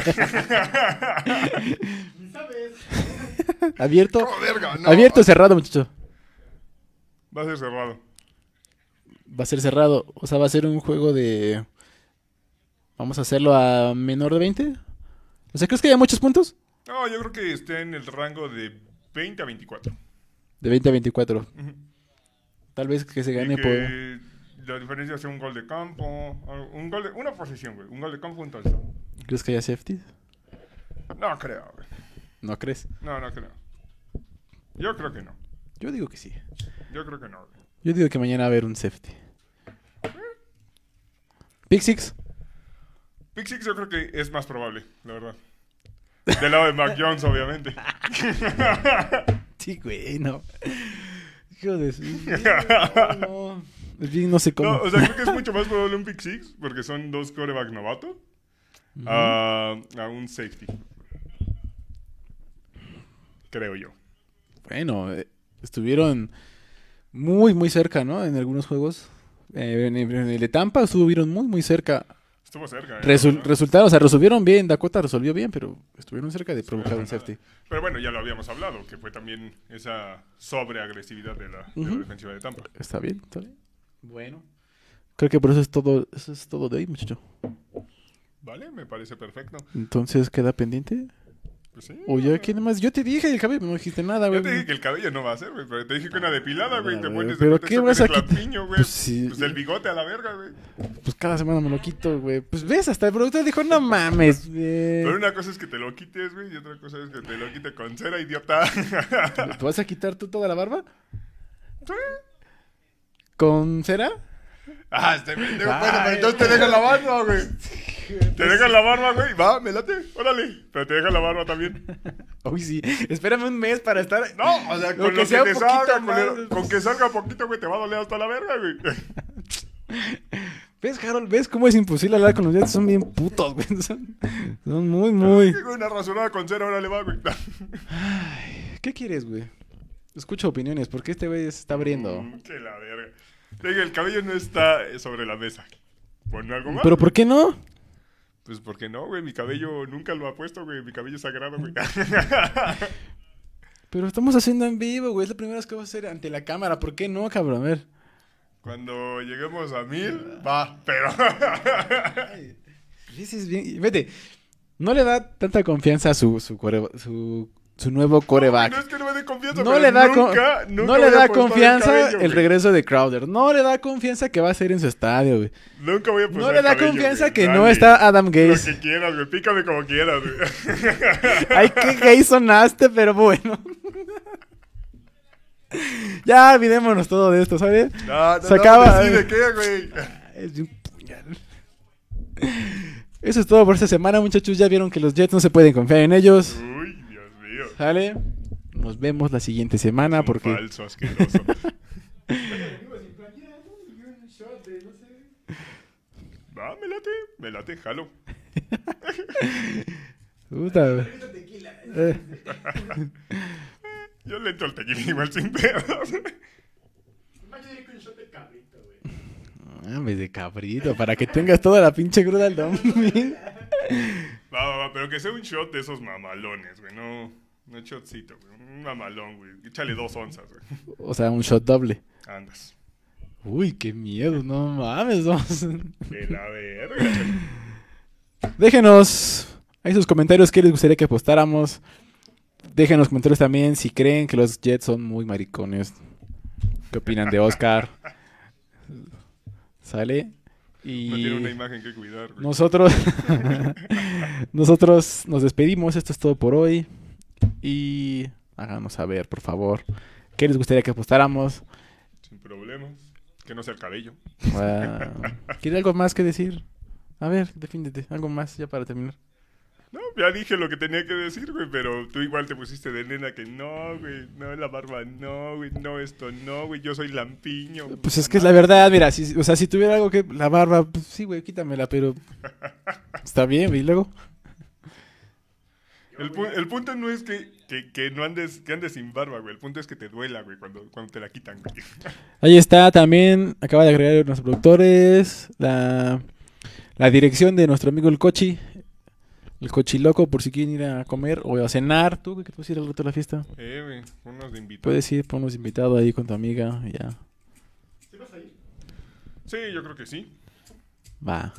C: Ni *laughs* sabes.
A: Abierto,
B: ¡Oh, verga! No.
A: abierto, cerrado, muchacho.
B: Va a ser cerrado.
A: Va a ser cerrado, o sea, va a ser un juego de. Vamos a hacerlo a menor de 20. O sea, ¿crees que haya muchos puntos?
B: No, yo creo que esté en el rango de 20 a 24.
A: De 20 a 24.
B: Ujú.
A: Tal vez que se gane por.
B: La diferencia sea un gol de campo, un gol de, una posición, güey. Un gol de campo, un touchdown.
A: ¿Crees que haya safety?
B: No creo, güey.
A: ¿No crees?
B: No, no creo. Yo creo que no.
A: Yo digo que sí.
B: Yo creo que no, güey.
A: Yo digo que mañana va a haber un safety. Pick Six.
B: Pick Six yo creo que es más probable, la verdad. Del lado de Mac *laughs* Jones, obviamente.
A: Sí, güey, no. Hijo de su... *laughs* No. Es bien, no sé cómo.
B: No, o sea, creo que es *laughs* mucho más probable un pick six, porque son dos coreback novato, a, a un safety. Creo yo.
A: Bueno, eh, estuvieron muy, muy cerca, ¿no? En algunos juegos. Eh, en, en el de Tampa estuvieron muy, muy cerca.
B: Estuvo cerca. ¿eh?
A: Resul-
B: ¿no?
A: resultados, o sea, resolvieron bien. Dakota resolvió bien, pero estuvieron cerca de provocar un safety.
B: Pero bueno, ya lo habíamos hablado, que fue también esa sobreagresividad de la, de la defensiva de Tampa.
A: Está bien, está bien. Bueno. Creo que por eso es todo, eso es todo de ahí, muchacho.
B: Vale, me parece perfecto.
A: Entonces, ¿queda pendiente?
B: Pues sí.
A: O ya, ¿qué más? Yo te dije, el cabello, no dijiste nada, güey.
B: Ya te dije que el cabello no va a ser, güey, pero te dije que una depilada, güey, te pones de
A: pero ¿qué vas a quitar? Pues sí.
B: Pues el bigote a la verga, güey.
A: Pues cada semana me lo quito, güey. Pues ves, hasta el productor dijo, no mames, *laughs* güey.
B: Pero una cosa es que te lo quites, güey, y otra cosa es que te lo quite con cera, idiota.
A: ¿Te vas a quitar tú toda la barba?
B: ¿Sí?
A: ¿Con cera?
B: Ah, este pendejo,
A: Ay,
B: bueno, pero entonces te deja la barba, güey. Te deja la barba, güey. Va, me late, órale. Pero te deja la barba también.
A: Uy, sí. Espérame un mes para estar...
B: No, o sea,
A: Lo
B: con
A: que
B: lo que,
A: sea
B: te
A: un poquito
B: salga,
A: más.
B: con que salga poquito, güey, te va a doler hasta la verga, güey. *laughs*
A: ¿Ves, Harold? ¿Ves cómo es imposible hablar con los dientes? Son bien putos, güey. *laughs* Son, son muy, muy...
B: Tengo una rasurada con cera, órale, va, güey.
A: ¿Qué quieres, güey? Escucho opiniones, porque este güey se está abriendo.
B: Mm, que la verga. El cabello no está eh, sobre la mesa. Ponme algo más.
A: ¿Pero por qué no?
B: Pues porque no, güey, mi cabello nunca lo ha puesto, güey. Mi cabello es sagrado, güey. *laughs*
A: Pero estamos haciendo en vivo, güey. Es la primera vez que vas a hacer ante la cámara. ¿Por qué no, cabrón? A ver.
B: Cuando lleguemos a mil, va, pero.
A: Dices bien. Vete. No le da tanta confianza a su, su, su, su nuevo coreback.
B: No es que no me dé confianza,
A: No
B: pero
A: le da, con-
B: nunca, nunca
A: no le da confianza el,
B: cabello,
A: regreso de Crowder. No le da confianza que va a ser en su estadio, güey.
B: Nunca voy a
A: No le da
B: cabello,
A: confianza
B: güey.
A: que
B: Dale.
A: no está Adam
B: Lo
A: Gaze.
B: que quieras, güey. Pícame como quieras, güey. *laughs*
A: Ay, qué gay sonaste, pero bueno. *laughs* Ya, olvidémonos todo de esto, ¿sabes?
B: No, no,
A: Se
B: no,
A: acaba.
B: decide qué, güey. *laughs*
A: Es de un puñal. Eso es todo por esta semana, muchachos. Ya vieron que los Jets no se pueden confiar en ellos.
B: Mío.
A: ¿Sale? Nos vemos la siguiente semana porque...
B: Falso, asqueroso. *laughs* Va, me late, me late, jalo.
A: Puta. *laughs* Eh,
B: Yo le entro al tequila igual sin pedos.
C: Más yo diría que un shot de cabrito, güey.
A: mames, de cabrito, para que tengas toda la pinche cruda al *laughs* domingo.
B: Va, va, va, pero que sea un shot de esos mamalones, güey. No, no shotcito, güey. Un mamalón, güey. Échale dos onzas, güey.
A: O sea, un shot doble.
B: Andas.
A: Uy, qué miedo, no mames. vamos.
B: De la verga.
A: Déjenos ahí sus comentarios qué les gustaría que postáramos. Déjenos comentarios también si creen que los Jets son muy maricones. ¿Qué opinan de Oscar? ¿Sale? Y
B: No tiene una imagen que cuidar, güey.
A: nosotros *laughs* nosotros nos despedimos. Esto es todo por hoy. Y háganos saber, por favor, qué les gustaría que postáramos.
B: Sin problemas. Que no sea el cabello.
A: ¿Quiere algo más que decir? A ver, defíndete. Algo más ya para terminar.
B: No, ya dije lo que tenía que decir, güey, pero tú igual te pusiste de nena que no, güey, no la barba, no, güey, no esto, no, güey, yo soy lampiño.
A: Pues es que es la verdad, mira, si, o sea, si tuviera algo que la barba, pues sí, güey, quítamela, pero *laughs* está bien, güey, luego.
B: El, pu- el punto no es que, que, que no andes, que andes sin barba, güey, el punto es que te duela, güey, cuando, cuando te la quitan, güey. *laughs*
A: Ahí está también, acaba de agregar nuestros productores, la, la dirección de nuestro amigo el Cochi, el Cochi Loco, por si quieren ir a comer o a cenar, tú, que puedes ir al rato a la fiesta.
B: Eh, güey, unos de invitados.
A: Puedes ir, ponnos invitado ahí con tu amiga, y ya,
C: ¿Sí vas a ir?
B: Sí, yo creo que sí.
A: va.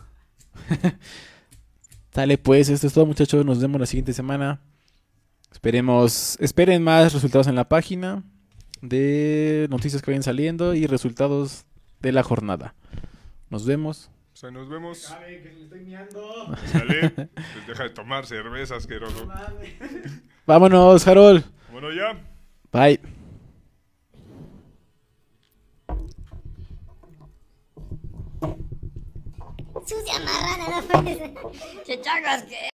A: *laughs* Dale, pues, esto es todo, muchachos, nos vemos la siguiente semana. Esperemos, esperen más resultados en la página de noticias que vayan saliendo y resultados de la jornada. Nos vemos.
B: O sea, nos vemos.
C: Sabe que me estoy miando.
B: Sale. *laughs* Pues deja de tomar cerveza, asqueroso.
A: Vámonos, Harold.
B: Bueno, ya.
A: Bye.
D: Sucia marrana, no puedes. *laughs* Che chacas, que.